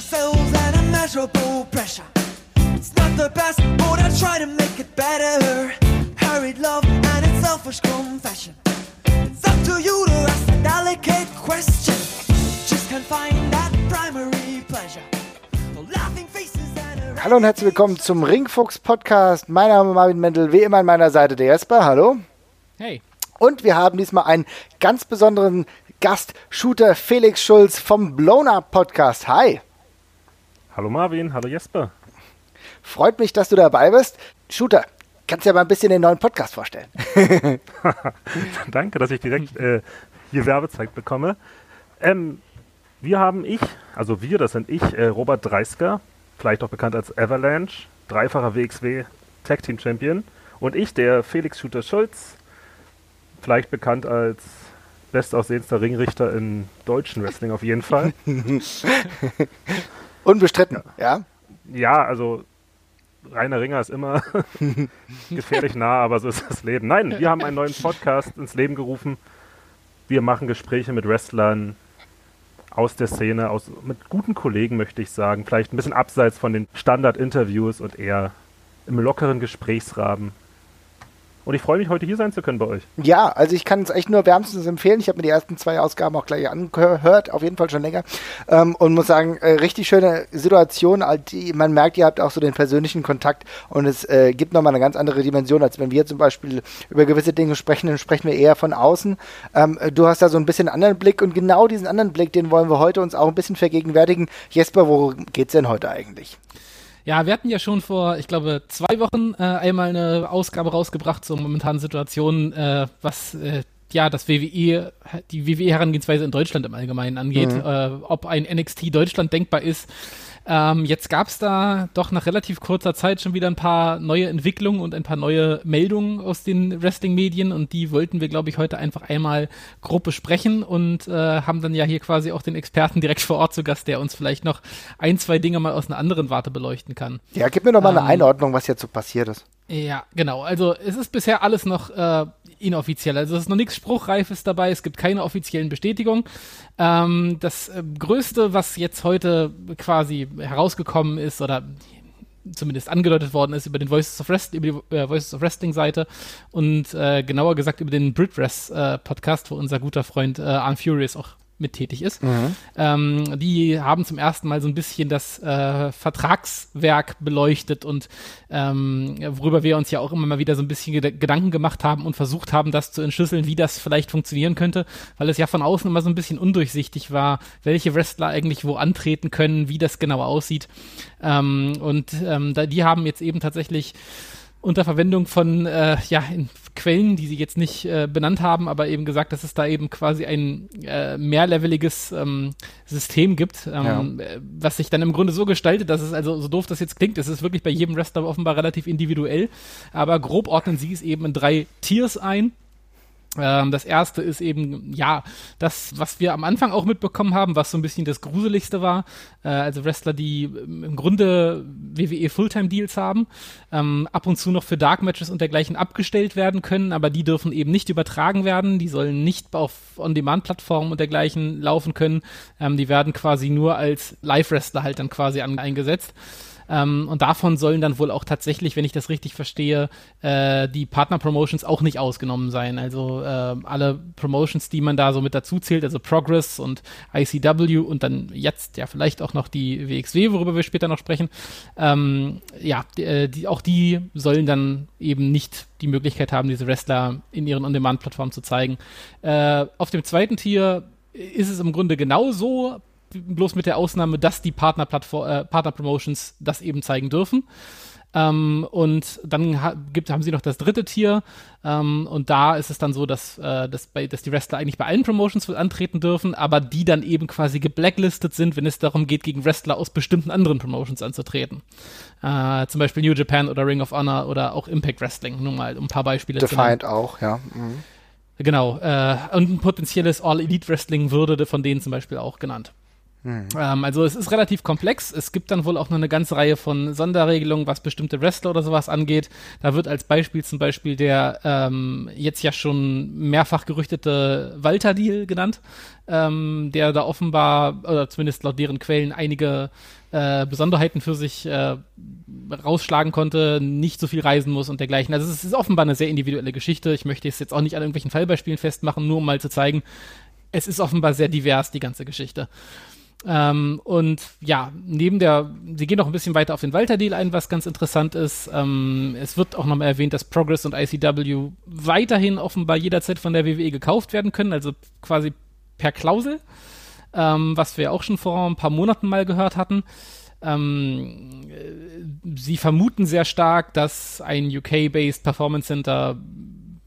cells and immeasurable pressure. It's not the best, but I try to make it better. Hurried love and its selfish confession. It's up to you to ask a delicate question. Just can't find that primary pleasure. The laughing faces and a Hallo und herzlich willkommen zum Ringfuchs Podcast. Mein Name ist Marvin Mendel, wie immer an meiner Seite der Jesper. Hallo. Hey. Und wir haben diesmal einen ganz besonderen Gast, Shooter Felix Schulz vom Blown Up Podcast. Hi. Hallo Marvin, hallo Jesper. Freut mich, dass du dabei bist. Shooter, kannst du dir mal ein bisschen den neuen Podcast vorstellen? Danke, dass ich direkt äh, hier Werbezeit bekomme. Ähm, wir haben ich, also wir, das sind ich, äh, Robert Dreisker, vielleicht auch bekannt als Avalanche, dreifacher WXW Tag Team Champion. Und ich, der Felix Shooter Schulz, vielleicht bekannt als bestaussehendster Ringrichter im deutschen Wrestling auf jeden Fall. Unbestritten, ja. Ja, also reiner Ringer ist immer gefährlich nah, aber so ist das Leben. Nein, wir haben einen neuen Podcast ins Leben gerufen. Wir machen Gespräche mit Wrestlern aus der Szene, aus, mit guten Kollegen, möchte ich sagen. Vielleicht ein bisschen abseits von den Standard-Interviews und eher im lockeren Gesprächsrahmen. Und ich freue mich, heute hier sein zu können bei euch. Ja, also ich kann es echt nur wärmstens empfehlen. Ich habe mir die ersten zwei Ausgaben auch gleich angehört, auf jeden Fall schon länger. Ähm, und muss sagen, äh, richtig schöne Situation. Man merkt, ihr habt auch so den persönlichen Kontakt und es äh, gibt nochmal eine ganz andere Dimension, als wenn wir zum Beispiel über gewisse Dinge sprechen, dann sprechen wir eher von außen. Ähm, du hast da so ein bisschen anderen Blick und genau diesen anderen Blick, den wollen wir heute uns auch ein bisschen vergegenwärtigen. Jesper, worum geht's denn heute eigentlich? Ja, wir hatten ja schon vor, ich glaube, zwei Wochen äh, einmal eine Ausgabe rausgebracht zur momentanen Situation, äh, was äh, ja das WWE, die WWE-Herangehensweise in Deutschland im Allgemeinen angeht, Mhm. äh, ob ein NXT Deutschland denkbar ist. Ähm, jetzt gab es da doch nach relativ kurzer Zeit schon wieder ein paar neue Entwicklungen und ein paar neue Meldungen aus den Wrestling-Medien und die wollten wir, glaube ich, heute einfach einmal grob besprechen und äh, haben dann ja hier quasi auch den Experten direkt vor Ort zu Gast, der uns vielleicht noch ein, zwei Dinge mal aus einer anderen Warte beleuchten kann. Ja, gib mir doch mal eine Ähm, Einordnung, was jetzt so passiert ist. Ja, genau. Also es ist bisher alles noch äh, inoffiziell. Also es ist noch nichts Spruchreifes dabei. Es gibt keine offiziellen Bestätigungen. Ähm, das äh, Größte, was jetzt heute quasi herausgekommen ist oder zumindest angedeutet worden ist über den Voices of Wrestling, über die äh, Voices of Wrestling Seite und äh, genauer gesagt über den Britress äh, Podcast, wo unser guter Freund äh, Arn Furious auch mit tätig ist. Ähm, die haben zum ersten Mal so ein bisschen das äh, Vertragswerk beleuchtet und ähm, worüber wir uns ja auch immer mal wieder so ein bisschen Ged Gedanken gemacht haben und versucht haben, das zu entschlüsseln, wie das vielleicht funktionieren könnte, weil es ja von außen immer so ein bisschen undurchsichtig war, welche Wrestler eigentlich wo antreten können, wie das genau aussieht. Ähm, und ähm, da, die haben jetzt eben tatsächlich unter Verwendung von äh, ja, in Quellen, die sie jetzt nicht äh, benannt haben, aber eben gesagt, dass es da eben quasi ein äh, mehrleveliges ähm, System gibt, ähm, äh, was sich dann im Grunde so gestaltet, dass es also so doof das jetzt klingt, es ist wirklich bei jedem Wrestler offenbar relativ individuell, aber grob ordnen sie es eben in drei Tiers ein. Ähm, das erste ist eben, ja, das, was wir am Anfang auch mitbekommen haben, was so ein bisschen das Gruseligste war. Äh, also Wrestler, die ähm, im Grunde WWE Fulltime-Deals haben, ähm, ab und zu noch für Dark Matches und dergleichen abgestellt werden können, aber die dürfen eben nicht übertragen werden. Die sollen nicht auf On-Demand-Plattformen und dergleichen laufen können. Die werden quasi nur als Live-Wrestler halt dann quasi eingesetzt. Ähm, und davon sollen dann wohl auch tatsächlich, wenn ich das richtig verstehe, äh, die Partner-Promotions auch nicht ausgenommen sein. Also äh, alle Promotions, die man da so mit dazu zählt, also Progress und ICW und dann jetzt ja vielleicht auch noch die WXW, worüber wir später noch sprechen. Ähm, ja, die, äh, die, auch die sollen dann eben nicht die Möglichkeit haben, diese Wrestler in ihren On-Demand-Plattformen zu zeigen. Äh, auf dem zweiten Tier ist es im Grunde genauso, bloß mit der Ausnahme, dass die Partner-Plattform, äh, Partner-Promotions das eben zeigen dürfen. Ähm, und dann ha gibt, haben sie noch das dritte Tier. Ähm, und da ist es dann so, dass, äh, dass, bei, dass die Wrestler eigentlich bei allen Promotions antreten dürfen, aber die dann eben quasi geblacklistet sind, wenn es darum geht, gegen Wrestler aus bestimmten anderen Promotions anzutreten. Äh, zum Beispiel New Japan oder Ring of Honor oder auch Impact Wrestling, nur mal um ein paar Beispiele zu nennen. Defiant auch, ja. Mhm. Genau. Äh, und ein potenzielles All-Elite Wrestling würde von denen zum Beispiel auch genannt. Mhm. Ähm, also es ist relativ komplex. Es gibt dann wohl auch noch eine ganze Reihe von Sonderregelungen, was bestimmte Wrestler oder sowas angeht. Da wird als Beispiel zum Beispiel der ähm, jetzt ja schon mehrfach gerüchtete Walter-Deal genannt, ähm, der da offenbar, oder zumindest laut deren Quellen, einige äh, Besonderheiten für sich äh, rausschlagen konnte, nicht so viel reisen muss und dergleichen. Also es ist offenbar eine sehr individuelle Geschichte. Ich möchte es jetzt auch nicht an irgendwelchen Fallbeispielen festmachen, nur um mal zu zeigen, es ist offenbar sehr divers, die ganze Geschichte. Ähm, und ja, neben der, sie gehen noch ein bisschen weiter auf den Walter-Deal ein, was ganz interessant ist. Ähm, es wird auch nochmal erwähnt, dass Progress und ICW weiterhin offenbar jederzeit von der WWE gekauft werden können, also quasi per Klausel, ähm, was wir auch schon vor ein paar Monaten mal gehört hatten. Ähm, äh, sie vermuten sehr stark, dass ein UK-based Performance Center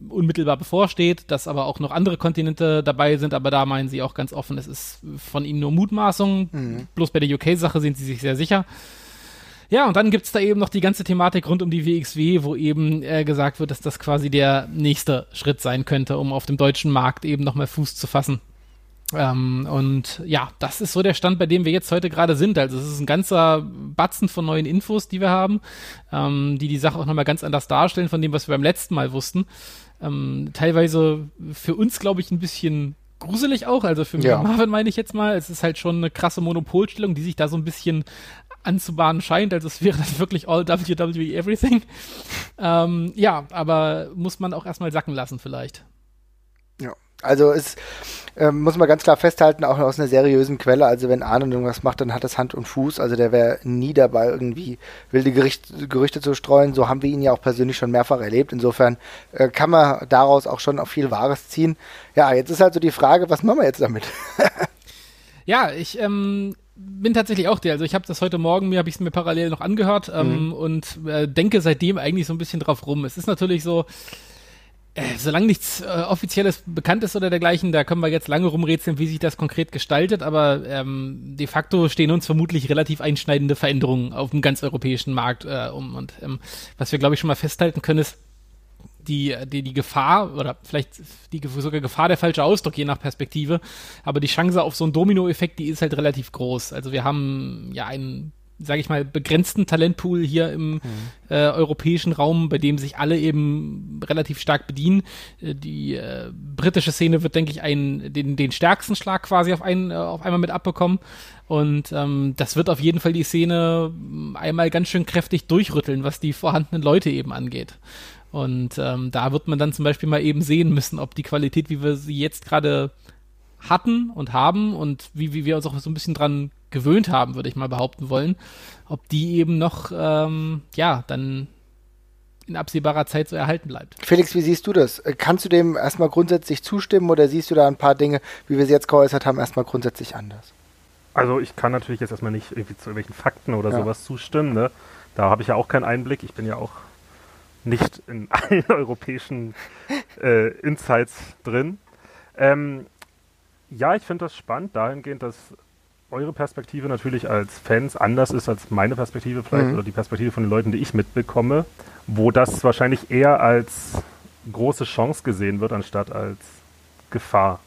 unmittelbar bevorsteht, dass aber auch noch andere Kontinente dabei sind, aber da meinen sie auch ganz offen, es ist von ihnen nur Mutmaßung. Mhm. Bloß bei der UK-Sache sind sie sich sehr sicher. Ja, und dann gibt es da eben noch die ganze Thematik rund um die WXW, wo eben äh, gesagt wird, dass das quasi der nächste Schritt sein könnte, um auf dem deutschen Markt eben nochmal Fuß zu fassen. Ähm, und ja, das ist so der Stand, bei dem wir jetzt heute gerade sind. Also es ist ein ganzer Batzen von neuen Infos, die wir haben, ähm, die die Sache auch nochmal ganz anders darstellen von dem, was wir beim letzten Mal wussten. Ähm, teilweise für uns, glaube ich, ein bisschen gruselig auch. Also für ja. Marvin meine ich jetzt mal. Es ist halt schon eine krasse Monopolstellung, die sich da so ein bisschen anzubahnen scheint. Also es wäre dann wirklich all WWE everything. ähm, ja, aber muss man auch erstmal sacken lassen vielleicht. Also es ähm, muss man ganz klar festhalten, auch aus einer seriösen Quelle. Also wenn Arne irgendwas macht, dann hat das Hand und Fuß. Also der wäre nie dabei, irgendwie wilde Gericht, Gerüchte zu streuen. So haben wir ihn ja auch persönlich schon mehrfach erlebt. Insofern äh, kann man daraus auch schon auf viel Wahres ziehen. Ja, jetzt ist halt so die Frage, was machen wir jetzt damit? ja, ich ähm, bin tatsächlich auch der. Also ich habe das heute Morgen, mir habe ich es mir parallel noch angehört ähm, mhm. und äh, denke seitdem eigentlich so ein bisschen drauf rum. Es ist natürlich so, äh, solange nichts äh, Offizielles bekannt ist oder dergleichen, da können wir jetzt lange rumrätseln, wie sich das konkret gestaltet, aber ähm, de facto stehen uns vermutlich relativ einschneidende Veränderungen auf dem ganz europäischen Markt äh, um. Und ähm, was wir, glaube ich, schon mal festhalten können, ist, die, die, die Gefahr, oder vielleicht die sogar Gefahr der falsche Ausdruck, je nach Perspektive, aber die Chance auf so einen Dominoeffekt, die ist halt relativ groß. Also wir haben ja einen sage ich mal, begrenzten Talentpool hier im mhm. äh, europäischen Raum, bei dem sich alle eben relativ stark bedienen. Äh, die äh, britische Szene wird, denke ich, einen, den, den stärksten Schlag quasi auf, einen, äh, auf einmal mit abbekommen. Und ähm, das wird auf jeden Fall die Szene ähm, einmal ganz schön kräftig durchrütteln, was die vorhandenen Leute eben angeht. Und ähm, da wird man dann zum Beispiel mal eben sehen müssen, ob die Qualität, wie wir sie jetzt gerade hatten und haben und wie, wie wir uns auch so ein bisschen dran gewöhnt haben, würde ich mal behaupten wollen, ob die eben noch, ähm, ja, dann in absehbarer Zeit so erhalten bleibt. Felix, wie siehst du das? Äh, kannst du dem erstmal grundsätzlich zustimmen oder siehst du da ein paar Dinge, wie wir sie jetzt geäußert haben, erstmal grundsätzlich anders? Also ich kann natürlich jetzt erstmal nicht irgendwie zu irgendwelchen Fakten oder ja. sowas zustimmen. Ne? Da habe ich ja auch keinen Einblick. Ich bin ja auch nicht in allen europäischen äh, Insights drin. Ähm, ja, ich finde das spannend dahingehend, dass eure Perspektive natürlich als Fans anders ist als meine Perspektive vielleicht mhm. oder die Perspektive von den Leuten, die ich mitbekomme, wo das wahrscheinlich eher als große Chance gesehen wird, anstatt als Gefahr.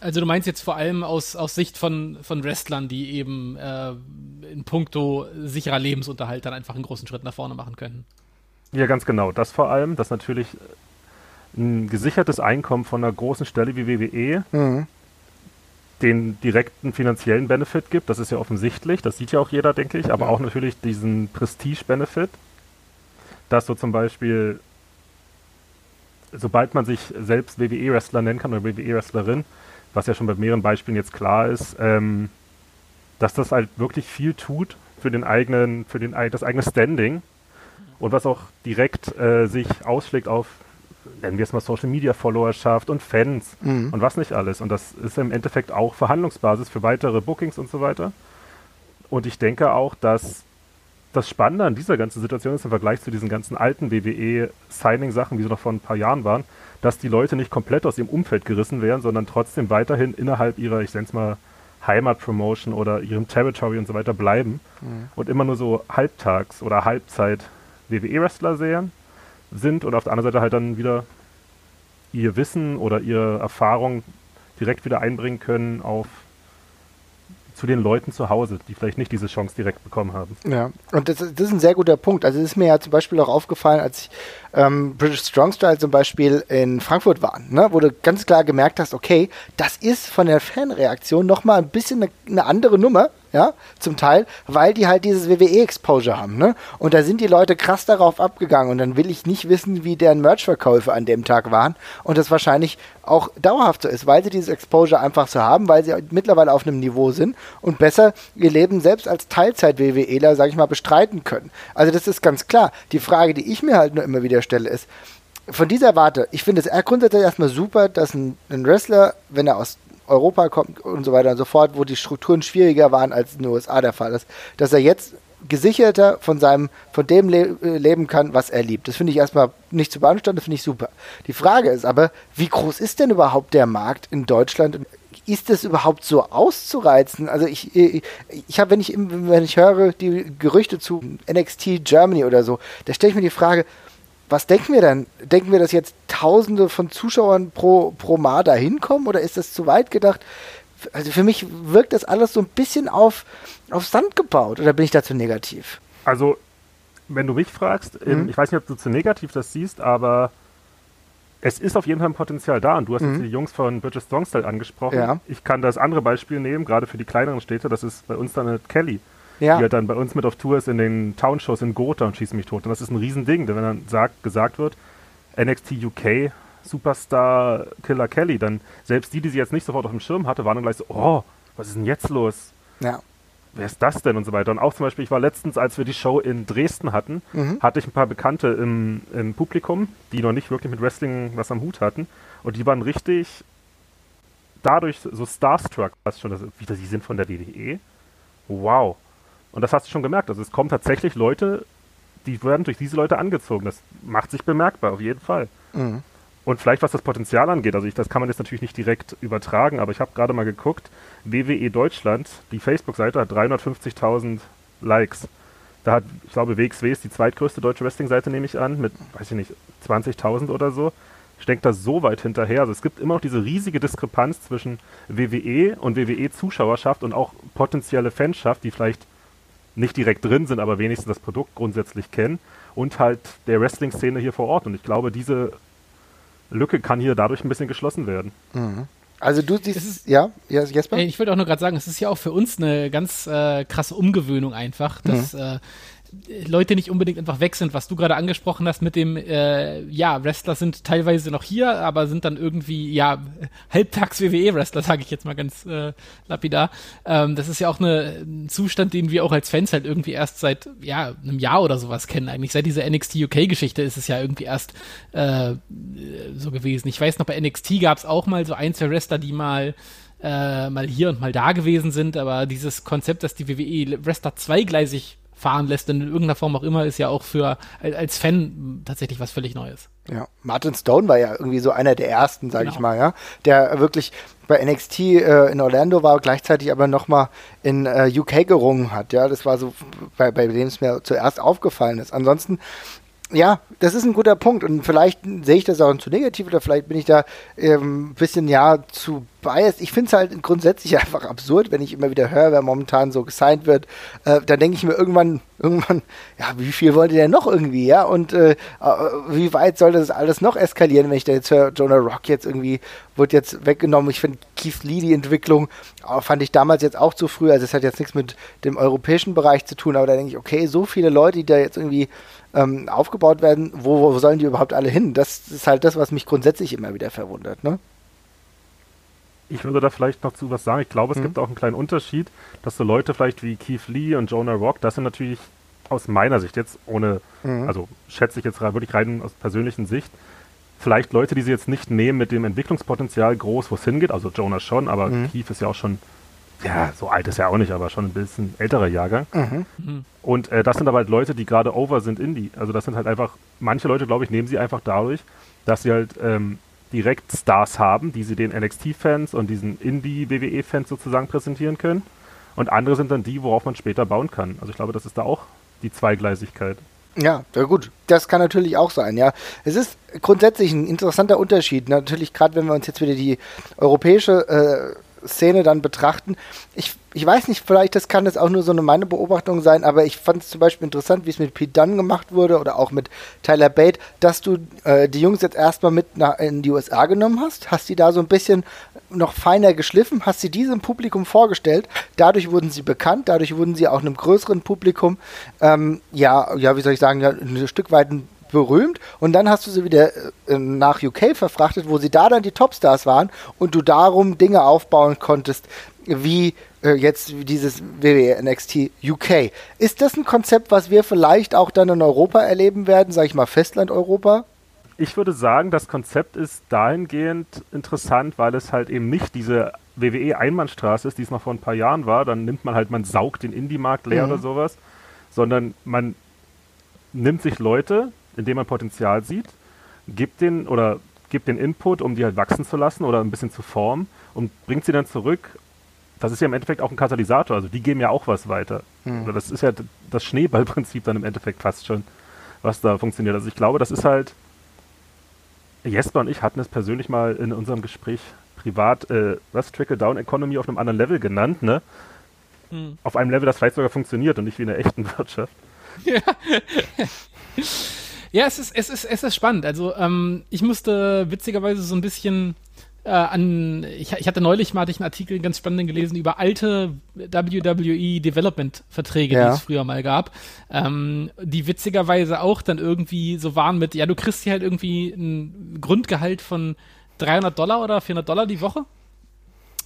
Also du meinst jetzt vor allem aus, aus Sicht von, von Wrestlern, die eben äh, in puncto sicherer Lebensunterhalt dann einfach einen großen Schritt nach vorne machen können. Ja, ganz genau. Das vor allem, dass natürlich ein gesichertes Einkommen von einer großen Stelle wie WWE mhm den direkten finanziellen Benefit gibt, das ist ja offensichtlich, das sieht ja auch jeder, denke ich, aber ja. auch natürlich diesen Prestige-Benefit, dass so zum Beispiel, sobald man sich selbst WWE-Wrestler nennen kann oder WWE-Wrestlerin, was ja schon bei mehreren Beispielen jetzt klar ist, ähm, dass das halt wirklich viel tut für den eigenen, für den, das eigene Standing. Und was auch direkt äh, sich ausschlägt auf nennen wir es mal Social Media Followerschaft und Fans mhm. und was nicht alles. Und das ist im Endeffekt auch Verhandlungsbasis für weitere Bookings und so weiter. Und ich denke auch, dass das Spannende an dieser ganzen Situation ist im Vergleich zu diesen ganzen alten WWE-Signing-Sachen, wie sie noch vor ein paar Jahren waren, dass die Leute nicht komplett aus ihrem Umfeld gerissen werden, sondern trotzdem weiterhin innerhalb ihrer, ich nenne es mal, Heimatpromotion oder ihrem Territory und so weiter bleiben mhm. und immer nur so halbtags oder Halbzeit WWE-Wrestler sehen sind und auf der anderen Seite halt dann wieder ihr Wissen oder ihre Erfahrung direkt wieder einbringen können auf zu den Leuten zu Hause, die vielleicht nicht diese Chance direkt bekommen haben. Ja, und das, das ist ein sehr guter Punkt. Also es ist mir ja zum Beispiel auch aufgefallen, als ich ähm, British Strong Style zum Beispiel in Frankfurt war, ne, wo du ganz klar gemerkt hast, okay, das ist von der Fanreaktion nochmal ein bisschen eine, eine andere Nummer, ja, zum Teil, weil die halt dieses WWE-Exposure haben, ne? Und da sind die Leute krass darauf abgegangen und dann will ich nicht wissen, wie deren Merch-Verkäufe an dem Tag waren und das wahrscheinlich auch dauerhaft so ist, weil sie dieses Exposure einfach so haben, weil sie mittlerweile auf einem Niveau sind und besser ihr Leben selbst als Teilzeit-WWEler, sag ich mal, bestreiten können. Also das ist ganz klar. Die Frage, die ich mir halt nur immer wieder stelle, ist, von dieser Warte, ich finde es grundsätzlich erstmal super, dass ein, ein Wrestler, wenn er aus Europa kommt und so weiter und so fort, wo die Strukturen schwieriger waren, als in den USA der Fall ist, dass er jetzt gesicherter von seinem, von dem le äh, leben kann, was er liebt. Das finde ich erstmal nicht zu beanstanden, das finde ich super. Die Frage ist aber, wie groß ist denn überhaupt der Markt in Deutschland? Ist das überhaupt so auszureizen? Also ich, ich, ich habe, wenn ich, wenn ich höre die Gerüchte zu NXT Germany oder so, da stelle ich mir die Frage, was denken wir denn? Denken wir, dass jetzt Tausende von Zuschauern pro, pro Mal da hinkommen oder ist das zu weit gedacht? Also für mich wirkt das alles so ein bisschen auf, auf Sand gebaut oder bin ich dazu negativ? Also, wenn du mich fragst, mhm. ich weiß nicht, ob du zu negativ das siehst, aber es ist auf jeden Fall ein Potenzial da und du hast mhm. jetzt die Jungs von British Strongstyle angesprochen. Ja. Ich kann das andere Beispiel nehmen, gerade für die kleineren Städte, das ist bei uns dann Kelly ja. die halt dann bei uns mit auf Tour ist in den Townshows in Gotha und schießt mich tot. Und das ist ein Riesending, denn wenn dann sagt, gesagt wird, NXT UK Superstar Killer Kelly, dann selbst die, die sie jetzt nicht sofort auf dem Schirm hatte, waren dann gleich so, oh, was ist denn jetzt los? Ja. Wer ist das denn und so weiter. Und auch zum Beispiel, ich war letztens, als wir die Show in Dresden hatten, mhm. hatte ich ein paar Bekannte im, im Publikum, die noch nicht wirklich mit Wrestling was am Hut hatten. Und die waren richtig dadurch so starstruck, was schon, dass, wie sie sind von der DDE. Wow. Und das hast du schon gemerkt. Also es kommen tatsächlich Leute, die werden durch diese Leute angezogen. Das macht sich bemerkbar, auf jeden Fall. Mhm. Und vielleicht was das Potenzial angeht, also ich, das kann man jetzt natürlich nicht direkt übertragen, aber ich habe gerade mal geguckt, WWE Deutschland, die Facebook-Seite hat 350.000 Likes. Da hat, ich glaube, WXW ist die zweitgrößte deutsche Wrestling-Seite, nehme ich an, mit, weiß ich nicht, 20.000 oder so. Ich denke da so weit hinterher. Also es gibt immer noch diese riesige Diskrepanz zwischen WWE und WWE-Zuschauerschaft und auch potenzielle Fanschaft, die vielleicht nicht direkt drin sind, aber wenigstens das Produkt grundsätzlich kennen und halt der Wrestling-Szene hier vor Ort. Und ich glaube, diese Lücke kann hier dadurch ein bisschen geschlossen werden. Mhm. Also du siehst, ja, ja, Jesper? Ich wollte auch nur gerade sagen, es ist ja auch für uns eine ganz äh, krasse Umgewöhnung einfach, dass mhm. äh, Leute nicht unbedingt einfach weg sind, was du gerade angesprochen hast mit dem, äh, ja, Wrestler sind teilweise noch hier, aber sind dann irgendwie, ja, Halbtags-WWE-Wrestler, sage ich jetzt mal ganz äh, lapidar. Ähm, das ist ja auch eine, ein Zustand, den wir auch als Fans halt irgendwie erst seit, ja, einem Jahr oder sowas kennen. Eigentlich seit dieser NXT UK-Geschichte ist es ja irgendwie erst äh, so gewesen. Ich weiß noch, bei NXT gab es auch mal so ein, zwei Wrestler, die mal äh, mal hier und mal da gewesen sind, aber dieses Konzept, dass die WWE Wrestler zweigleisig fahren lässt, in irgendeiner Form auch immer, ist ja auch für als Fan tatsächlich was völlig Neues. Ja, Martin Stone war ja irgendwie so einer der ersten, sag genau. ich mal, ja, der wirklich bei NXT äh, in Orlando war, gleichzeitig aber nochmal in äh, UK gerungen hat, ja, das war so, bei, bei dem es mir zuerst aufgefallen ist. Ansonsten ja, das ist ein guter Punkt und vielleicht sehe ich das auch zu negativ oder vielleicht bin ich da ein ähm, bisschen ja zu biased. Ich finde es halt grundsätzlich einfach absurd, wenn ich immer wieder höre, wer momentan so gesigned wird. Äh, dann denke ich mir irgendwann, irgendwann, ja, wie viel wollt ihr denn noch irgendwie, ja? Und äh, äh, wie weit soll das alles noch eskalieren, wenn ich da jetzt höre, Jonah Rock jetzt irgendwie wird jetzt weggenommen. Ich finde Keith Lee die Entwicklung äh, fand ich damals jetzt auch zu früh. Also es hat jetzt nichts mit dem europäischen Bereich zu tun, aber da denke ich, okay, so viele Leute, die da jetzt irgendwie ähm, aufgebaut werden, wo, wo, sollen die überhaupt alle hin? Das ist halt das, was mich grundsätzlich immer wieder verwundert. Ne? Ich würde da vielleicht noch zu was sagen. Ich glaube, es mhm. gibt auch einen kleinen Unterschied, dass so Leute vielleicht wie Keith Lee und Jonah Rock, das sind natürlich aus meiner Sicht jetzt ohne, mhm. also schätze ich jetzt wirklich rein aus persönlichen Sicht, vielleicht Leute, die sie jetzt nicht nehmen mit dem Entwicklungspotenzial groß, wo es hingeht. Also Jonah schon, aber mhm. Keith ist ja auch schon ja, so alt ist er auch nicht, aber schon ein bisschen älterer Jahrgang. Mhm. mhm. Und äh, das sind aber halt Leute, die gerade over sind Indie. Also das sind halt einfach, manche Leute, glaube ich, nehmen sie einfach dadurch, dass sie halt ähm, direkt Stars haben, die sie den NXT-Fans und diesen Indie-WWE-Fans sozusagen präsentieren können. Und andere sind dann die, worauf man später bauen kann. Also ich glaube, das ist da auch die Zweigleisigkeit. Ja, ja gut, das kann natürlich auch sein, ja. Es ist grundsätzlich ein interessanter Unterschied. Natürlich, gerade wenn wir uns jetzt wieder die europäische äh, Szene dann betrachten. Ich, ich weiß nicht, vielleicht das kann das auch nur so eine meine Beobachtung sein, aber ich fand es zum Beispiel interessant, wie es mit Pete Dunn gemacht wurde oder auch mit Tyler Bate, dass du äh, die Jungs jetzt erstmal mit nach, in die USA genommen hast, hast sie da so ein bisschen noch feiner geschliffen, hast sie diesem Publikum vorgestellt, dadurch wurden sie bekannt, dadurch wurden sie auch einem größeren Publikum, ähm, ja, ja, wie soll ich sagen, ja, ein Stück weit ein berühmt und dann hast du sie wieder äh, nach UK verfrachtet, wo sie da dann die Topstars waren und du darum Dinge aufbauen konntest, wie äh, jetzt dieses WWE NXT UK. Ist das ein Konzept, was wir vielleicht auch dann in Europa erleben werden, sag ich mal Festland-Europa? Ich würde sagen, das Konzept ist dahingehend interessant, weil es halt eben nicht diese WWE-Einbahnstraße ist, die es noch vor ein paar Jahren war. Dann nimmt man halt, man saugt den Indie-Markt leer mhm. oder sowas, sondern man nimmt sich Leute, in dem man Potenzial sieht, gibt den oder gibt den Input, um die halt wachsen zu lassen oder ein bisschen zu formen und bringt sie dann zurück. Das ist ja im Endeffekt auch ein Katalysator, also die geben ja auch was weiter. Hm. Das ist ja das Schneeballprinzip dann im Endeffekt fast schon, was da funktioniert. Also ich glaube, das ist halt. Jesper und ich hatten es persönlich mal in unserem Gespräch privat, äh, was Trickle-Down Economy auf einem anderen Level genannt, ne? Hm. Auf einem Level, das vielleicht sogar funktioniert und nicht wie in der echten Wirtschaft. Ja. Ja, es ist, es ist, es ist spannend. Also ähm, ich musste witzigerweise so ein bisschen äh, an, ich, ich, hatte neulich mal hatte ich einen Artikel ganz spannenden gelesen über alte WWE Development Verträge, ja. die es früher mal gab, ähm, die witzigerweise auch dann irgendwie so waren mit, ja, du kriegst hier halt irgendwie ein Grundgehalt von 300 Dollar oder 400 Dollar die Woche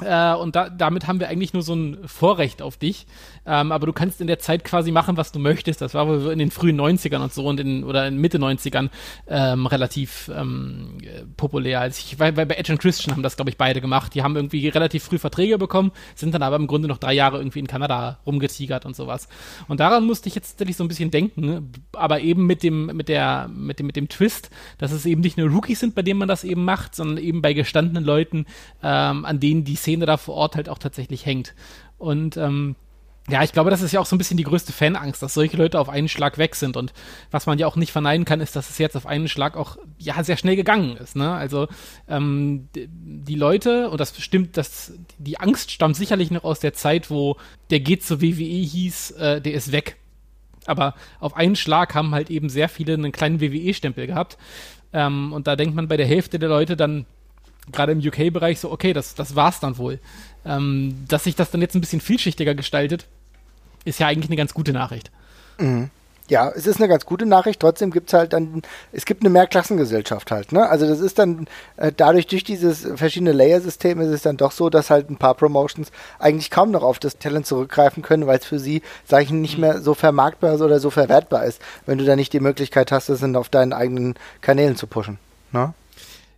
äh, und da, damit haben wir eigentlich nur so ein Vorrecht auf dich. Ähm, aber du kannst in der Zeit quasi machen, was du möchtest. Das war wohl in den frühen 90ern und so und in, oder in Mitte 90ern ähm, relativ ähm, populär. Also ich, weil, bei Edge und Christian haben das, glaube ich, beide gemacht. Die haben irgendwie relativ früh Verträge bekommen, sind dann aber im Grunde noch drei Jahre irgendwie in Kanada rumgetigert und sowas. Und daran musste ich jetzt tatsächlich so ein bisschen denken, aber eben mit dem, mit der, mit dem, mit dem Twist, dass es eben nicht nur Rookies sind, bei denen man das eben macht, sondern eben bei gestandenen Leuten, ähm, an denen die Szene da vor Ort halt auch tatsächlich hängt. Und ähm, ja, ich glaube, das ist ja auch so ein bisschen die größte Fanangst, dass solche Leute auf einen Schlag weg sind. Und was man ja auch nicht verneinen kann, ist, dass es jetzt auf einen Schlag auch ja sehr schnell gegangen ist. Ne? Also ähm, die Leute, und das stimmt, dass die Angst stammt sicherlich noch aus der Zeit, wo der geht zur WWE hieß, äh, der ist weg. Aber auf einen Schlag haben halt eben sehr viele einen kleinen WWE-Stempel gehabt. Ähm, und da denkt man bei der Hälfte der Leute dann, gerade im UK-Bereich so, okay, das, das war's dann wohl. Ähm, dass sich das dann jetzt ein bisschen vielschichtiger gestaltet, ist ja eigentlich eine ganz gute Nachricht. Mhm. Ja, es ist eine ganz gute Nachricht. Trotzdem gibt es halt dann, es gibt eine Mehrklassengesellschaft halt. Ne? Also das ist dann äh, dadurch durch dieses verschiedene Layer-System ist es dann doch so, dass halt ein paar Promotions eigentlich kaum noch auf das Talent zurückgreifen können, weil es für sie, sage ich, nicht mehr so vermarktbar ist oder so verwertbar ist, wenn du da nicht die Möglichkeit hast, das auf deinen eigenen Kanälen zu pushen. Ne?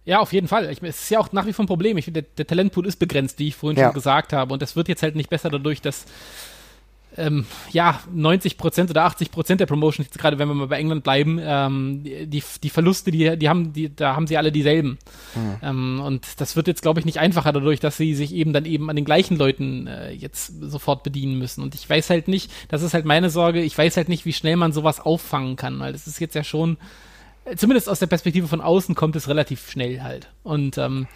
Ja, auf jeden Fall. Ich, es ist ja auch nach wie vor ein Problem. Ich finde, der, der, Talentpool ist begrenzt, wie ich vorhin ja. schon gesagt habe. Und das wird jetzt halt nicht besser dadurch, dass ähm, ja, 90% oder 80% der Promotions, jetzt gerade wenn wir mal bei England bleiben, ähm, die, die Verluste, die, die haben, die, da haben sie alle dieselben. Mhm. Ähm, und das wird jetzt, glaube ich, nicht einfacher dadurch, dass sie sich eben dann eben an den gleichen Leuten äh, jetzt sofort bedienen müssen. Und ich weiß halt nicht, das ist halt meine Sorge, ich weiß halt nicht, wie schnell man sowas auffangen kann, weil das ist jetzt ja schon zumindest aus der Perspektive von außen kommt es relativ schnell halt. Und ähm,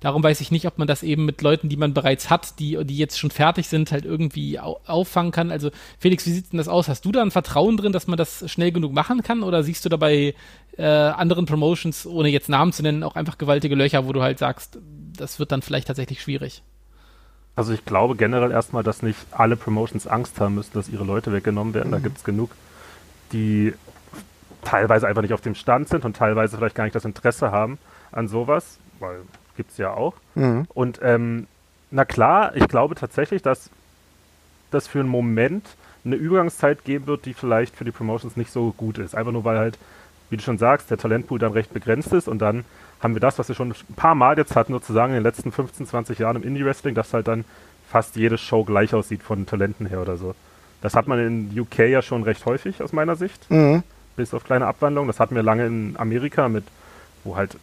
darum weiß ich nicht, ob man das eben mit Leuten, die man bereits hat, die, die jetzt schon fertig sind, halt irgendwie au auffangen kann. Also Felix, wie sieht denn das aus? Hast du da ein Vertrauen drin, dass man das schnell genug machen kann? Oder siehst du dabei äh, anderen Promotions, ohne jetzt Namen zu nennen, auch einfach gewaltige Löcher, wo du halt sagst, das wird dann vielleicht tatsächlich schwierig? Also ich glaube generell erstmal, dass nicht alle Promotions Angst haben müssen, dass ihre Leute weggenommen werden. Mhm. Da gibt es genug, die teilweise einfach nicht auf dem Stand sind und teilweise vielleicht gar nicht das Interesse haben an sowas, weil gibt es ja auch. Mhm. Und ähm, na klar, ich glaube tatsächlich, dass das für einen Moment eine Übergangszeit geben wird, die vielleicht für die Promotions nicht so gut ist. Einfach nur, weil halt, wie du schon sagst, der Talentpool dann recht begrenzt ist und dann haben wir das, was wir schon ein paar Mal jetzt hatten, sozusagen in den letzten 15, 20 Jahren im Indie-Wrestling, dass halt dann fast jede Show gleich aussieht von Talenten her oder so. Das hat man in UK ja schon recht häufig aus meiner Sicht. Mhm bis auf kleine Abwandlungen. Das hatten wir lange in Amerika mit, wo halt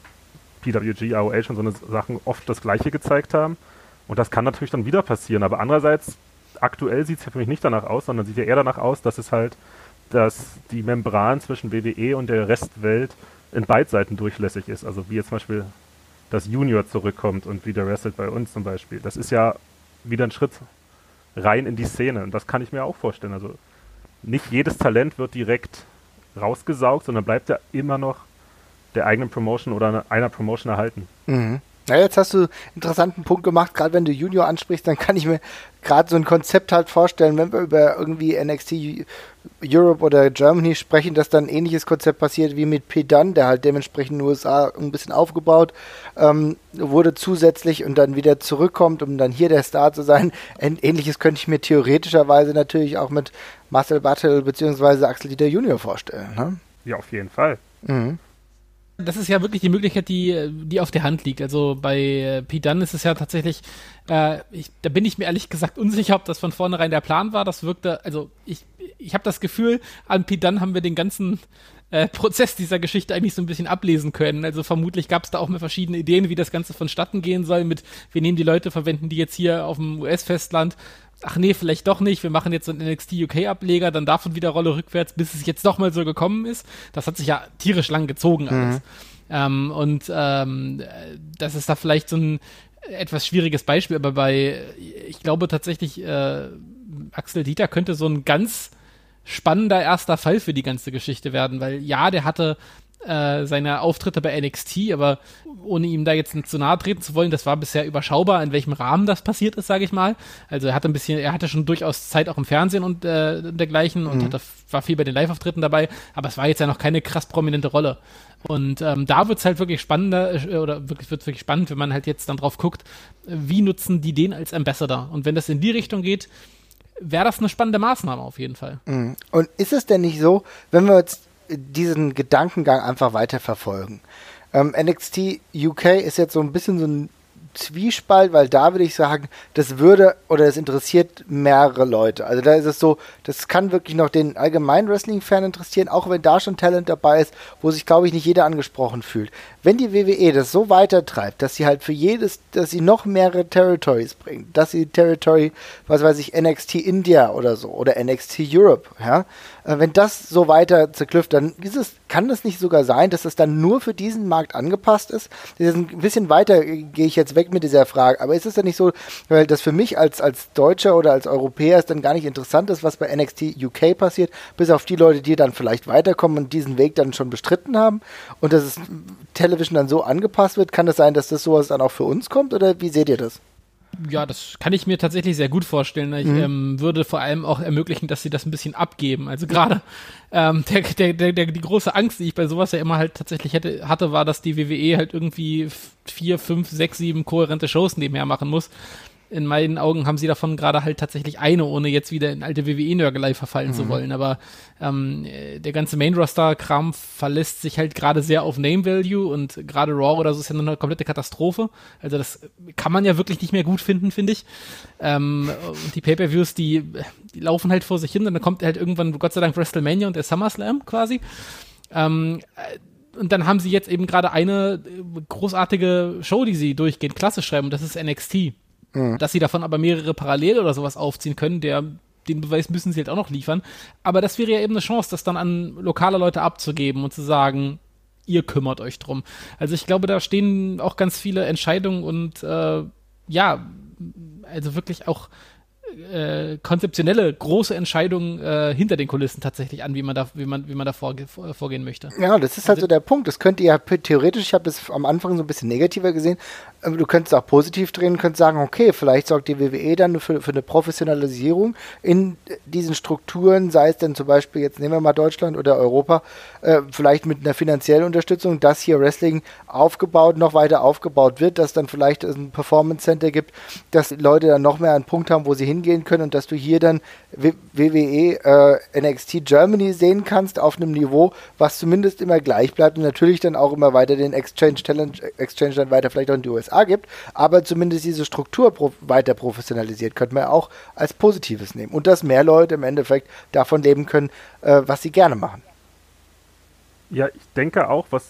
PWG, AOH und so eine Sachen oft das Gleiche gezeigt haben. Und das kann natürlich dann wieder passieren. Aber andererseits, aktuell sieht es ja für mich nicht danach aus, sondern sieht ja eher danach aus, dass es halt, dass die Membran zwischen WWE und der Restwelt in Seiten durchlässig ist. Also wie jetzt zum Beispiel dass Junior zurückkommt und wieder wrestelt bei uns zum Beispiel. Das ist ja wieder ein Schritt rein in die Szene. Und das kann ich mir auch vorstellen. Also nicht jedes Talent wird direkt rausgesaugt, sondern bleibt ja immer noch der eigenen Promotion oder einer Promotion erhalten. Mhm. Ja, jetzt hast du einen interessanten Punkt gemacht. Gerade wenn du Junior ansprichst, dann kann ich mir gerade so ein Konzept halt vorstellen, wenn wir über irgendwie NXT Europe oder Germany sprechen, dass dann ein ähnliches Konzept passiert wie mit P. Dunn, der halt dementsprechend in den USA ein bisschen aufgebaut ähm, wurde zusätzlich und dann wieder zurückkommt, um dann hier der Star zu sein. Ähnliches könnte ich mir theoretischerweise natürlich auch mit Marcel Battle bzw. Axel Dieter Junior vorstellen. Ne? Ja, auf jeden Fall. Mhm das ist ja wirklich die Möglichkeit, die, die auf der Hand liegt. Also bei äh, Pete Dunn ist es ja tatsächlich, äh, ich, da bin ich mir ehrlich gesagt unsicher, ob das von vornherein der Plan war. Das wirkte, also ich, ich habe das Gefühl, an Pete Dunn haben wir den ganzen äh, Prozess dieser Geschichte eigentlich so ein bisschen ablesen können. Also vermutlich gab es da auch mal verschiedene Ideen, wie das Ganze vonstatten gehen soll. Mit wir nehmen die Leute, verwenden die jetzt hier auf dem US-Festland ach nee, vielleicht doch nicht, wir machen jetzt einen NXT UK-Ableger, dann davon wieder Rolle rückwärts, bis es jetzt doch mal so gekommen ist. Das hat sich ja tierisch lang gezogen mhm. alles. Mhm. Ähm, und ähm, das ist da vielleicht so ein etwas schwieriges Beispiel, aber bei, ich glaube tatsächlich, äh, Axel Dieter könnte so ein ganz spannender erster Fall für die ganze Geschichte werden, weil ja, der hatte äh, seine Auftritte bei NXT, aber ohne ihm da jetzt zu nahe treten zu wollen, das war bisher überschaubar, in welchem Rahmen das passiert ist, sage ich mal. Also er hatte ein bisschen, er hatte schon durchaus Zeit auch im Fernsehen und äh, dergleichen und mhm. hatte, war viel bei den Live-Auftritten dabei, aber es war jetzt ja noch keine krass prominente Rolle. Und ähm, da wird's halt wirklich spannender, äh, oder wirklich wird's wirklich spannend, wenn man halt jetzt dann drauf guckt, wie nutzen die den als Ambassador? Und wenn das in die Richtung geht, wäre das eine spannende Maßnahme auf jeden Fall. Mhm. Und ist es denn nicht so, wenn wir jetzt diesen Gedankengang einfach weiter verfolgen. Ähm, NXT UK ist jetzt so ein bisschen so ein Zwiespalt, weil da würde ich sagen, das würde oder es interessiert mehrere Leute. Also da ist es so, das kann wirklich noch den allgemeinen Wrestling-Fan interessieren, auch wenn da schon Talent dabei ist, wo sich, glaube ich, nicht jeder angesprochen fühlt. Wenn die WWE das so weitertreibt, dass sie halt für jedes, dass sie noch mehrere Territories bringt, dass sie Territory, was weiß ich, NXT India oder so oder NXT Europe, ja, äh, wenn das so weiter zerklüfft, dann es, kann es nicht sogar sein, dass es dann nur für diesen Markt angepasst ist? Das ist ein bisschen weiter gehe ich jetzt weg mit dieser Frage, aber ist es dann nicht so, weil das für mich als, als Deutscher oder als Europäer ist dann gar nicht interessant ist, was bei NXT UK passiert, bis auf die Leute, die dann vielleicht weiterkommen und diesen Weg dann schon bestritten haben. Und dass es Television dann so angepasst wird, kann es sein, dass das sowas dann auch für uns kommt? Oder wie seht ihr das? Ja, das kann ich mir tatsächlich sehr gut vorstellen. Ich mhm. ähm, würde vor allem auch ermöglichen, dass sie das ein bisschen abgeben. Also gerade ähm, der, der, der, der, die große Angst, die ich bei sowas ja immer halt tatsächlich hätte, hatte, war, dass die WWE halt irgendwie vier, fünf, sechs, sieben kohärente Shows nebenher machen muss in meinen Augen haben sie davon gerade halt tatsächlich eine, ohne jetzt wieder in alte WWE-Nörgelei verfallen mhm. zu wollen. Aber ähm, der ganze Main-Roster-Kram verlässt sich halt gerade sehr auf Name-Value und gerade Raw oder so ist ja eine komplette Katastrophe. Also das kann man ja wirklich nicht mehr gut finden, finde ich. Ähm, und die Pay-Per-Views, die, die laufen halt vor sich hin und dann kommt halt irgendwann, Gott sei Dank, WrestleMania und der SummerSlam quasi. Ähm, und dann haben sie jetzt eben gerade eine großartige Show, die sie durchgehend klasse schreiben, und das ist NXT. Mhm. Dass sie davon aber mehrere parallel oder sowas aufziehen können, der den Beweis müssen sie halt auch noch liefern. Aber das wäre ja eben eine Chance, das dann an lokale Leute abzugeben und zu sagen, ihr kümmert euch drum. Also ich glaube, da stehen auch ganz viele Entscheidungen und äh, ja, also wirklich auch äh, konzeptionelle große Entscheidungen äh, hinter den Kulissen tatsächlich an, wie man da, wie man, wie man da vorge vorgehen möchte. Ja, das ist halt also, so der Punkt. Das könnte ja theoretisch, ich habe das am Anfang so ein bisschen negativer gesehen, du könntest auch positiv drehen, könntest sagen, okay, vielleicht sorgt die WWE dann für, für eine Professionalisierung in diesen Strukturen, sei es denn zum Beispiel, jetzt nehmen wir mal Deutschland oder Europa, äh, vielleicht mit einer finanziellen Unterstützung, dass hier Wrestling aufgebaut, noch weiter aufgebaut wird, dass dann vielleicht es ein Performance Center gibt, dass Leute dann noch mehr einen Punkt haben, wo sie hingehen können und dass du hier dann WWE äh, NXT Germany sehen kannst auf einem Niveau, was zumindest immer gleich bleibt und natürlich dann auch immer weiter den Exchange Talent Exchange dann weiter vielleicht auch in die USA USA gibt, aber zumindest diese Struktur pro weiter professionalisiert, könnte man auch als Positives nehmen. Und dass mehr Leute im Endeffekt davon leben können, äh, was sie gerne machen. Ja, ich denke auch, was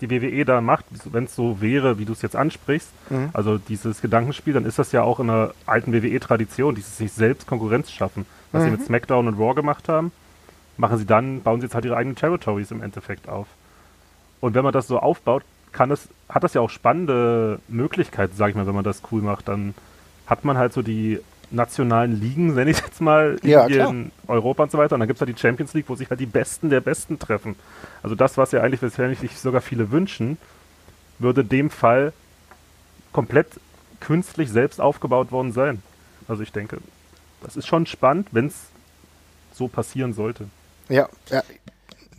die WWE da macht, wenn es so wäre, wie du es jetzt ansprichst, mhm. also dieses Gedankenspiel, dann ist das ja auch in einer alten WWE-Tradition, dieses sich selbst Konkurrenz schaffen. Was mhm. sie mit SmackDown und Raw gemacht haben, machen sie dann, bauen sie jetzt halt ihre eigenen Territories im Endeffekt auf. Und wenn man das so aufbaut, kann es, hat das ja auch spannende Möglichkeiten, sag ich mal, wenn man das cool macht. Dann hat man halt so die nationalen Ligen, nenne ich jetzt mal, Ja, in Europa und so weiter. Und dann gibt es halt die Champions League, wo sich halt die Besten der Besten treffen. Also das, was ja eigentlich bisher nicht sogar viele wünschen, würde dem Fall komplett künstlich selbst aufgebaut worden sein. Also ich denke, das ist schon spannend, wenn es so passieren sollte. Ja, ja.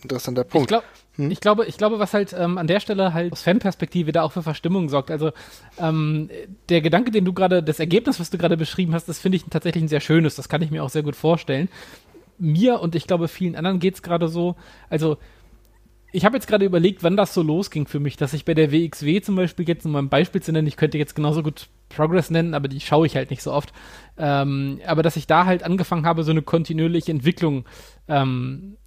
Interessanter Ich, Punkt. Glaub, ich, glaube, ich glaube, was halt ähm, an der Stelle halt aus Fanperspektive da auch für Verstimmung sorgt. Also ähm, der Gedanke, den du gerade, das Ergebnis, was du gerade beschrieben hast, das finde ich tatsächlich ein sehr schönes. Das kann ich mir auch sehr gut vorstellen. Mir und ich glaube vielen anderen geht es gerade so. Also ich habe jetzt gerade überlegt, wann das so losging für mich, dass ich bei der WXW zum Beispiel jetzt, um mal ein Beispiel zu nennen, ich könnte jetzt genauso gut Progress nennen, aber die schaue ich halt nicht so oft. Ähm, aber dass ich da halt angefangen habe, so eine kontinuierliche Entwicklung ähm,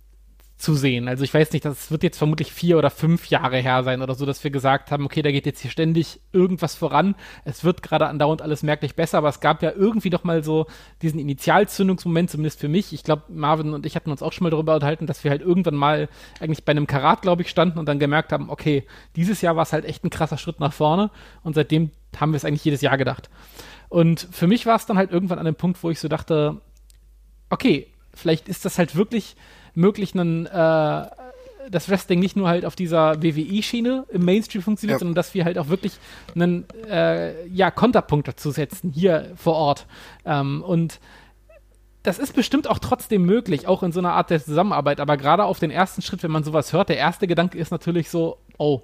zu sehen. Also ich weiß nicht, das wird jetzt vermutlich vier oder fünf Jahre her sein oder so, dass wir gesagt haben, okay, da geht jetzt hier ständig irgendwas voran. Es wird gerade andauernd alles merklich besser, aber es gab ja irgendwie doch mal so diesen Initialzündungsmoment, zumindest für mich. Ich glaube, Marvin und ich hatten uns auch schon mal darüber unterhalten, dass wir halt irgendwann mal eigentlich bei einem Karat, glaube ich, standen und dann gemerkt haben, okay, dieses Jahr war es halt echt ein krasser Schritt nach vorne und seitdem haben wir es eigentlich jedes Jahr gedacht. Und für mich war es dann halt irgendwann an dem Punkt, wo ich so dachte, okay, vielleicht ist das halt wirklich möglich, einen, äh, das Wrestling nicht nur halt auf dieser WWE-Schiene im Mainstream funktioniert, Ja. sondern dass wir halt auch wirklich einen äh, ja, Konterpunkt dazu setzen, hier vor Ort. Ähm, und das ist bestimmt auch trotzdem möglich, auch in so einer Art der Zusammenarbeit, aber gerade auf den ersten Schritt, wenn man sowas hört, der erste Gedanke ist natürlich so, oh,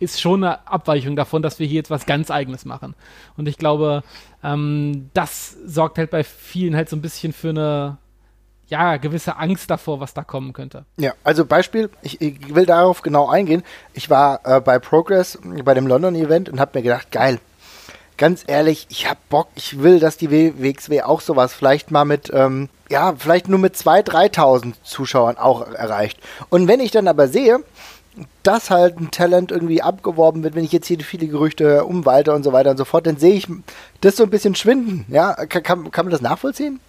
ist schon eine Abweichung davon, dass wir hier jetzt was ganz Eigenes machen. Und ich glaube, ähm, das sorgt halt bei vielen halt so ein bisschen für eine, ja, gewisse Angst davor, was da kommen könnte. Ja, also Beispiel, ich, ich will darauf genau eingehen. Ich war äh, bei Progress bei dem London-Event und habe mir gedacht, geil. Ganz ehrlich, ich hab Bock, ich will, dass die WXW auch sowas vielleicht mal mit, ähm, ja, vielleicht nur mit 2.000, 3.000 Zuschauern auch erreicht. Und wenn ich dann aber sehe, dass halt ein Talent irgendwie abgeworben wird, wenn ich jetzt hier viele Gerüchte umwalte und so weiter und so fort, dann sehe ich das so ein bisschen schwinden. Ja, kann, kann man das nachvollziehen?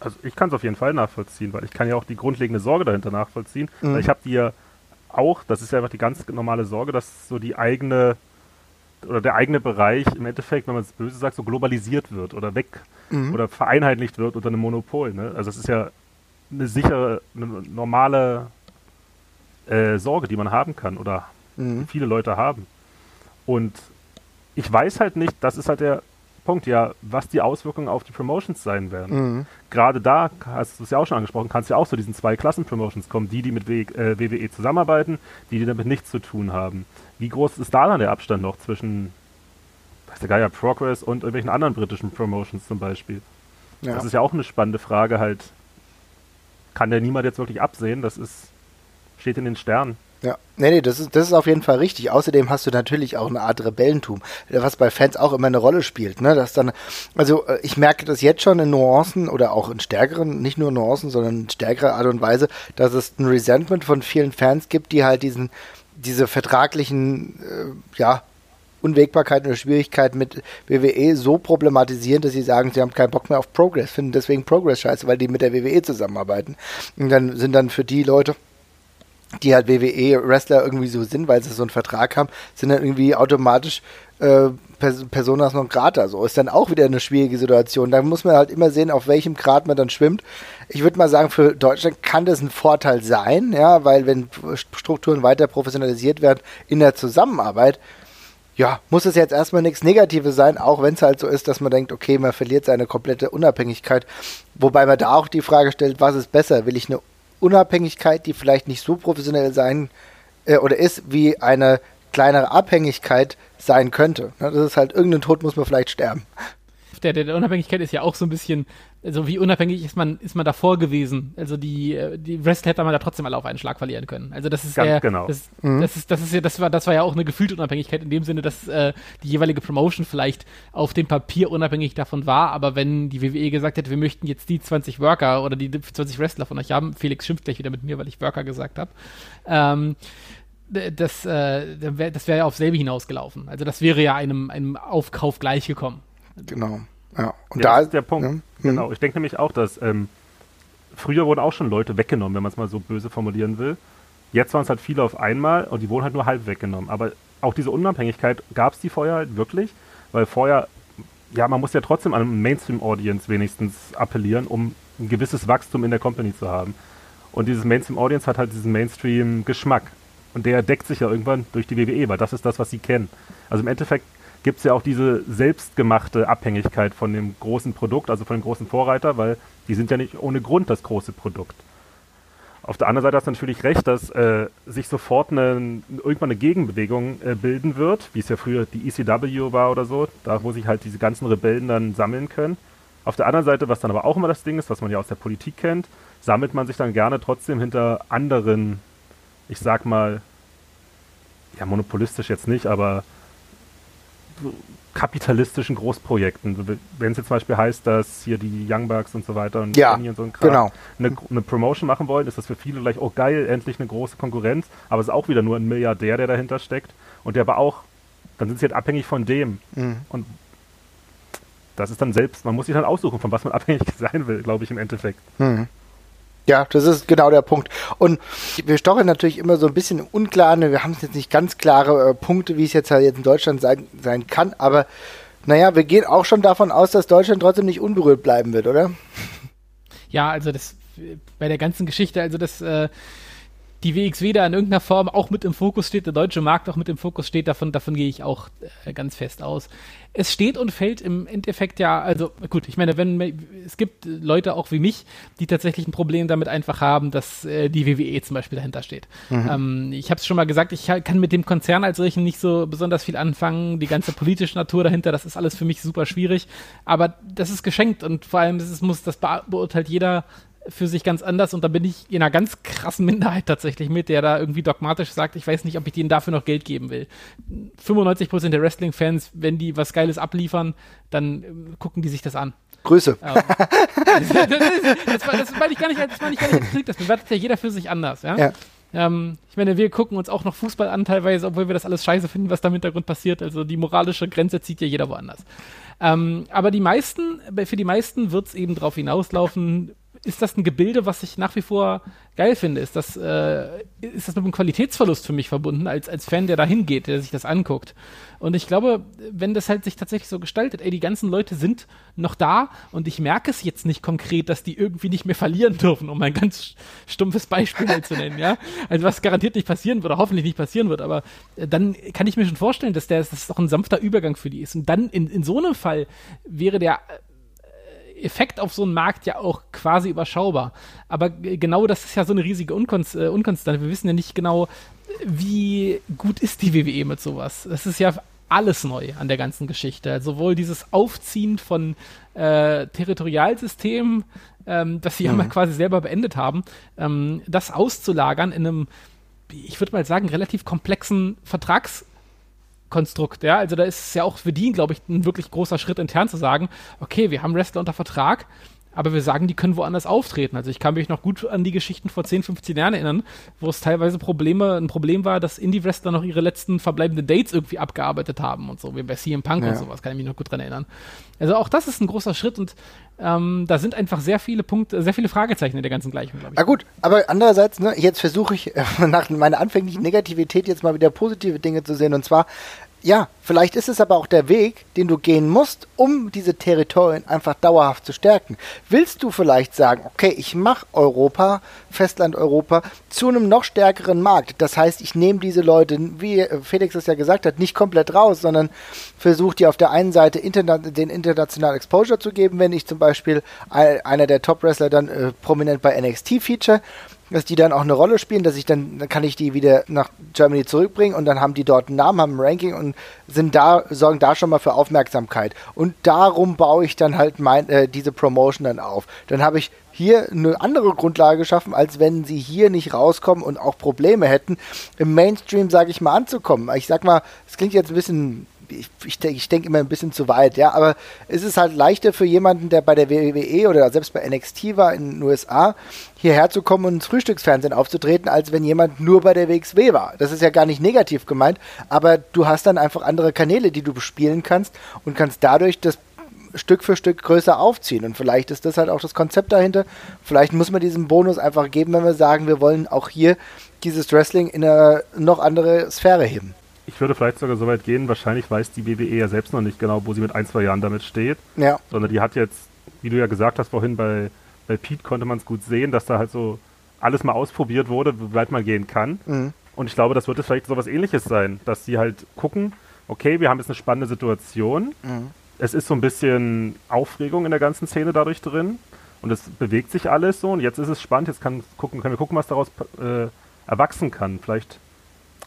Also ich kann es auf jeden Fall nachvollziehen, weil ich kann ja auch die grundlegende Sorge dahinter nachvollziehen. Mhm. Weil ich habe die ja auch, das ist ja einfach die ganz normale Sorge, dass so die eigene oder der eigene Bereich im Endeffekt, wenn man es böse sagt, so globalisiert wird oder weg Mhm. oder vereinheitlicht wird unter einem Monopol. Ne? Also das ist ja eine sichere, eine normale äh, Sorge, die man haben kann oder Mhm. viele Leute haben. Und ich weiß halt nicht, das ist halt der Punkt, ja, was die Auswirkungen auf die Promotions sein werden. Mhm. Gerade da, hast du es ja auch schon angesprochen, kannst du ja auch zu diesen zwei Klassen-Promotions kommen, die, die mit w äh, WWE zusammenarbeiten, die, die damit nichts zu tun haben. Wie groß ist da dann der Abstand noch zwischen, weiß der Geier, Progress und irgendwelchen anderen britischen Promotions zum Beispiel? Ja. Das ist ja auch eine spannende Frage halt. Kann der niemand jetzt wirklich absehen? Das ist, steht in den Sternen. Ja, nee, nee, das ist, das ist auf jeden Fall richtig. Außerdem hast du natürlich auch eine Art Rebellentum, was bei Fans auch immer eine Rolle spielt. Ne? Dass dann, also äh, ich merke das jetzt schon in Nuancen oder auch in stärkeren, nicht nur Nuancen, sondern in stärkerer Art und Weise, dass es ein Resentment von vielen Fans gibt, die halt diesen, diese vertraglichen, äh, ja, Unwägbarkeiten oder Schwierigkeiten mit WWE so problematisieren, dass sie sagen, sie haben keinen Bock mehr auf Progress, finden deswegen Progress scheiße, weil die mit der WWE zusammenarbeiten. Und dann sind dann für die Leute, die halt WWE-Wrestler irgendwie so sind, weil sie so einen Vertrag haben, sind dann irgendwie automatisch äh, Pers Personas non grata. So ist dann auch wieder eine schwierige Situation. Da muss man halt immer sehen, auf welchem Grad man dann schwimmt. Ich würde mal sagen, für Deutschland kann das ein Vorteil sein, ja, weil wenn Strukturen weiter professionalisiert werden in der Zusammenarbeit, ja, muss es jetzt erstmal nichts Negatives sein, auch wenn es halt so ist, dass man denkt, okay, man verliert seine komplette Unabhängigkeit. Wobei man da auch die Frage stellt, was ist besser? Will ich eine Unabhängigkeit, die vielleicht nicht so professionell sein äh, oder ist, wie eine kleinere Abhängigkeit sein könnte? Ne, das ist halt, irgendein Tod muss man vielleicht sterben. Der, der, der Unabhängigkeit ist ja auch so ein bisschen, also wie unabhängig ist man, ist man davor gewesen? Also die, äh, die Wrestler hätte man da trotzdem alle auf einen Schlag verlieren können. Also das ist Ganz genau. das, das ist, das ist ja, das war, das war ja auch eine gefühlte Unabhängigkeit in dem Sinne, dass äh, die jeweilige Promotion vielleicht auf dem Papier unabhängig davon war, aber wenn die WWE gesagt hätte, wir möchten jetzt die 20 Worker oder die 20 Wrestler von euch haben, Felix schimpft gleich wieder mit mir, weil ich Worker gesagt habe, ähm, das, äh, das wäre ja auf selbe hinausgelaufen. Also das wäre ja einem, einem Aufkauf gleichgekommen. Genau. Ja. Und Ja, da das ist der Punkt. Ja. Mhm. Genau. Ich denke nämlich auch, dass ähm, früher wurden auch schon Leute weggenommen, wenn man es mal so böse formulieren will. Jetzt waren es halt viele auf einmal und die wurden halt nur halb weggenommen. Aber auch diese Unabhängigkeit gab es die vorher halt wirklich, weil vorher, ja, man muss ja trotzdem an einen Mainstream-Audience wenigstens appellieren, um ein gewisses Wachstum in der Company zu haben. Und dieses Mainstream-Audience hat halt diesen Mainstream-Geschmack. Und der deckt sich ja irgendwann durch die WWE, weil das ist das, was sie kennen. Also im Endeffekt gibt es ja auch diese selbstgemachte Abhängigkeit von dem großen Produkt, also von dem großen Vorreiter, weil die sind ja nicht ohne Grund das große Produkt. Auf der anderen Seite hast du natürlich recht, dass äh, sich sofort eine, irgendwann eine Gegenbewegung äh, bilden wird, wie es ja früher die ECW war oder so, da wo sich halt diese ganzen Rebellen dann sammeln können. Auf der anderen Seite, was dann aber auch immer das Ding ist, was man ja aus der Politik kennt, sammelt man sich dann gerne trotzdem hinter anderen, ich sag mal, ja, monopolistisch jetzt nicht, aber kapitalistischen Großprojekten. Wenn es jetzt zum Beispiel heißt, dass hier die Young Bucks und so weiter und, ja, und so ein Kram genau. eine, eine, Promotion machen wollen, ist das für viele gleich, oh geil, endlich eine große Konkurrenz, aber es ist auch wieder nur ein Milliardär, der dahinter steckt und der aber auch, dann sind sie halt abhängig von dem. Mhm. Und das ist dann selbst, man muss sich dann aussuchen, von was man abhängig sein will, glaube ich, im Endeffekt. Mhm. Ja, das ist genau der Punkt. Und wir stochern natürlich immer so ein bisschen unklar. Ne? Wir haben jetzt nicht ganz klare äh, Punkte, wie es jetzt halt jetzt in Deutschland sein, sein kann. Aber naja, wir gehen auch schon davon aus, dass Deutschland trotzdem nicht unberührt bleiben wird, oder? Ja, also das bei der ganzen Geschichte, also das äh, die WXW da in irgendeiner Form auch mit im Fokus steht, der deutsche Markt auch mit im Fokus steht, davon, davon gehe ich auch äh, ganz fest aus. Es steht und fällt im Endeffekt ja, also gut, ich meine, wenn es gibt Leute auch wie mich, die tatsächlich ein Problem damit einfach haben, dass äh, die WWE zum Beispiel dahinter steht. Mhm. Ähm, ich habe es schon mal gesagt, ich kann mit dem Konzern als solchen nicht so besonders viel anfangen, die ganze politische Natur dahinter, das ist alles für mich super schwierig, aber das ist geschenkt und vor allem das muss, das beurteilt jeder für sich ganz anders und da bin ich in einer ganz krassen Minderheit tatsächlich mit, der da irgendwie dogmatisch sagt, ich weiß nicht, ob ich denen dafür noch Geld geben will. 95% der Wrestling-Fans, wenn die was Geiles abliefern, dann äh, gucken die sich das an. Grüße. Ähm, das, das, das, meine ich gar nicht, das meine ich gar nicht das bewertet ja jeder für sich anders, ja. ja. Ähm, ich meine, wir gucken uns auch noch Fußball an teilweise, obwohl wir das alles scheiße finden, was da im Hintergrund passiert. Also die moralische Grenze zieht ja jeder woanders. Ähm, aber die meisten, für die meisten wird es eben darauf hinauslaufen, ist das ein Gebilde, was ich nach wie vor geil finde. Ist das, äh, ist das mit einem Qualitätsverlust für mich verbunden, als, als Fan, der da hingeht, der sich das anguckt. Und ich glaube, wenn das halt sich tatsächlich so gestaltet, ey, die ganzen Leute sind noch da und ich merke es jetzt nicht konkret, dass die irgendwie nicht mehr verlieren dürfen, um ein ganz stumpfes Beispiel halt zu nennen, ja. Also was garantiert nicht passieren wird, hoffentlich nicht passieren wird, aber äh, dann kann ich mir schon vorstellen, dass der, dass das doch ein sanfter Übergang für die ist. Und dann in, in so einem Fall wäre der Effekt auf so einen Markt ja auch quasi überschaubar. Aber genau das ist ja so eine riesige Unkonst äh, Unkonstante. Wir wissen ja nicht genau, wie gut ist die WWE mit sowas. Das ist ja alles neu an der ganzen Geschichte. Also sowohl dieses Aufziehen von äh, Territorialsystemen, ähm, das sie mhm. ja mal quasi selber beendet haben, ähm, das auszulagern in einem, ich würde mal sagen, relativ komplexen Vertrags- Konstrukt, ja. Also da ist es ja auch für die, glaube ich, ein wirklich großer Schritt intern zu sagen, okay, wir haben Wrestler unter Vertrag, aber wir sagen, die können woanders auftreten. Also ich kann mich noch gut an die Geschichten vor 10, 15 Jahren erinnern, wo es teilweise Probleme, ein Problem war, dass Indie-Wrestler noch ihre letzten verbleibenden Dates irgendwie abgearbeitet haben und so, wie bei CM Punk ja. und sowas, kann ich mich noch gut dran erinnern. Also auch das ist ein großer Schritt und ähm, da sind einfach sehr viele Punkte, sehr viele Fragezeichen in der ganzen Gleichung, glaube ich. Ah gut, aber andererseits, ne, jetzt versuche ich nach meiner anfänglichen Negativität jetzt mal wieder positive Dinge zu sehen und zwar ja, vielleicht ist es aber auch der Weg, den du gehen musst, um diese Territorien einfach dauerhaft zu stärken. Willst du vielleicht sagen, okay, ich mache Europa, Festland Europa, zu einem noch stärkeren Markt. Das heißt, ich nehme diese Leute, wie Felix es ja gesagt hat, nicht komplett raus, sondern versuche dir auf der einen Seite interna den internationalen Exposure zu geben, wenn ich zum Beispiel einer der Top-Wrestler dann äh, prominent bei NXT feature dass die dann auch eine Rolle spielen, dass ich dann, dann kann ich die wieder nach Germany zurückbringen und dann haben die dort einen Namen, haben ein Ranking und sind da, sorgen da schon mal für Aufmerksamkeit. Und darum baue ich dann halt mein, äh, diese Promotion dann auf. Dann habe ich hier eine andere Grundlage geschaffen, als wenn sie hier nicht rauskommen und auch Probleme hätten, im Mainstream, sage ich mal, anzukommen. Ich sag mal, es klingt jetzt ein bisschen ich, ich denke ich denk immer ein bisschen zu weit, ja, aber es ist halt leichter für jemanden, der bei der WWE oder selbst bei NXT war in den USA, hierher zu kommen und ins Frühstücksfernsehen aufzutreten, als wenn jemand nur bei der WXW war. Das ist ja gar nicht negativ gemeint, aber du hast dann einfach andere Kanäle, die du bespielen kannst und kannst dadurch das Stück für Stück größer aufziehen. Und vielleicht ist das halt auch das Konzept dahinter. Vielleicht muss man diesen Bonus einfach geben, wenn wir sagen, wir wollen auch hier dieses Wrestling in eine noch andere Sphäre heben. Ich würde vielleicht sogar so weit gehen, wahrscheinlich weiß die WWE ja selbst noch nicht genau, wo sie mit ein, zwei Jahren damit steht. Ja. Sondern die hat jetzt, wie du ja gesagt hast vorhin, bei, bei Pete konnte man es gut sehen, dass da halt so alles mal ausprobiert wurde, wie weit man gehen kann. Mhm. Und ich glaube, das wird jetzt vielleicht so was ähnliches sein, dass sie halt gucken, okay, wir haben jetzt eine spannende Situation. Mhm. Es ist so ein bisschen Aufregung in der ganzen Szene dadurch drin. Und es bewegt sich alles so. Und jetzt ist es spannend. Jetzt kann gucken, können wir gucken, was daraus äh, erwachsen kann. Vielleicht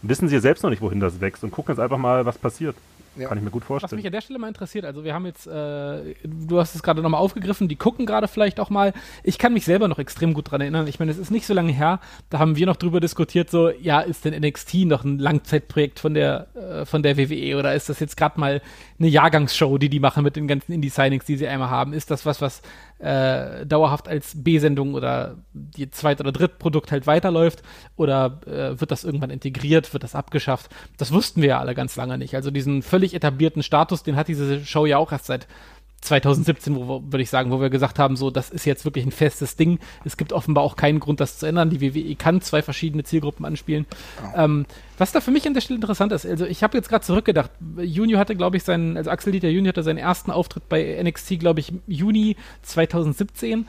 wissen sie selbst noch nicht, wohin das wächst und gucken jetzt einfach mal, was passiert. Ja. Kann ich mir gut Was vorstellen. mich an der Stelle mal interessiert, also wir haben jetzt, äh, du hast es gerade nochmal aufgegriffen, die gucken gerade vielleicht auch mal. Ich kann mich selber noch extrem gut dran erinnern. Ich meine, es ist nicht so lange her, da haben wir noch drüber diskutiert, so, ja, ist denn NXT noch ein Langzeitprojekt von der, äh, von der WWE oder ist das jetzt gerade mal eine Jahrgangsshow, die die machen mit den ganzen Indie-Signings, die sie einmal haben? Ist das was, was äh, dauerhaft als B-Sendung oder die Zweit- oder Drittprodukt halt weiterläuft oder äh, wird das irgendwann integriert, wird das abgeschafft? Das wussten wir ja alle ganz lange nicht. Also diesen völlig etablierten Status, den hat diese Show ja auch erst seit 2017, wo wir- würde ich sagen, wo wir gesagt haben, so, das ist jetzt wirklich ein festes Ding. Es gibt offenbar auch keinen Grund, das zu ändern. Die WWE kann zwei verschiedene Zielgruppen anspielen. Ähm, was da für mich an der Stelle interessant ist, also ich habe jetzt gerade zurückgedacht, Junior hatte, glaube ich, seinen, also Axel Dieter Junior hatte seinen ersten Auftritt bei NXT, glaube ich, Juni 2017.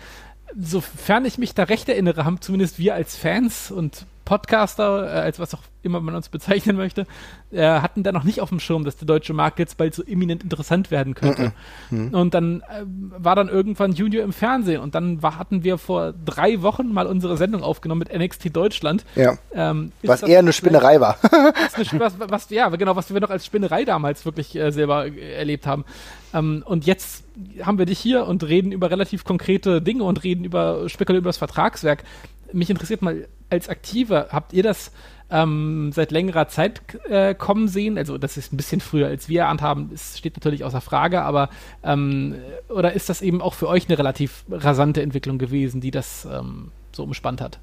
Sofern ich mich da recht erinnere, haben zumindest wir als Fans und Podcaster, äh, als was auch immer man uns bezeichnen möchte, äh, hatten da noch nicht auf dem Schirm, dass der deutsche Markt jetzt bald so eminent interessant werden könnte. Und dann äh, war dann irgendwann Junior im Fernsehen und dann war, hatten wir vor drei Wochen mal unsere Sendung aufgenommen mit NXT Deutschland. Ja. Ähm, Was eher eine Spinnerei war. eine, was, was, ja, genau, was wir noch als Spinnerei damals wirklich äh, selber äh, erlebt haben. Ähm, und jetzt haben wir dich hier und reden über relativ konkrete Dinge und reden über, spekulieren über das Vertragswerk. Mich interessiert mal, als Aktive, habt ihr das ähm, seit längerer Zeit äh, kommen sehen? Also, das ist ein bisschen früher, als wir erahnt haben, es steht natürlich außer Frage, aber ähm, oder ist das eben auch für euch eine relativ rasante Entwicklung gewesen, die das ähm, so umspannt hat?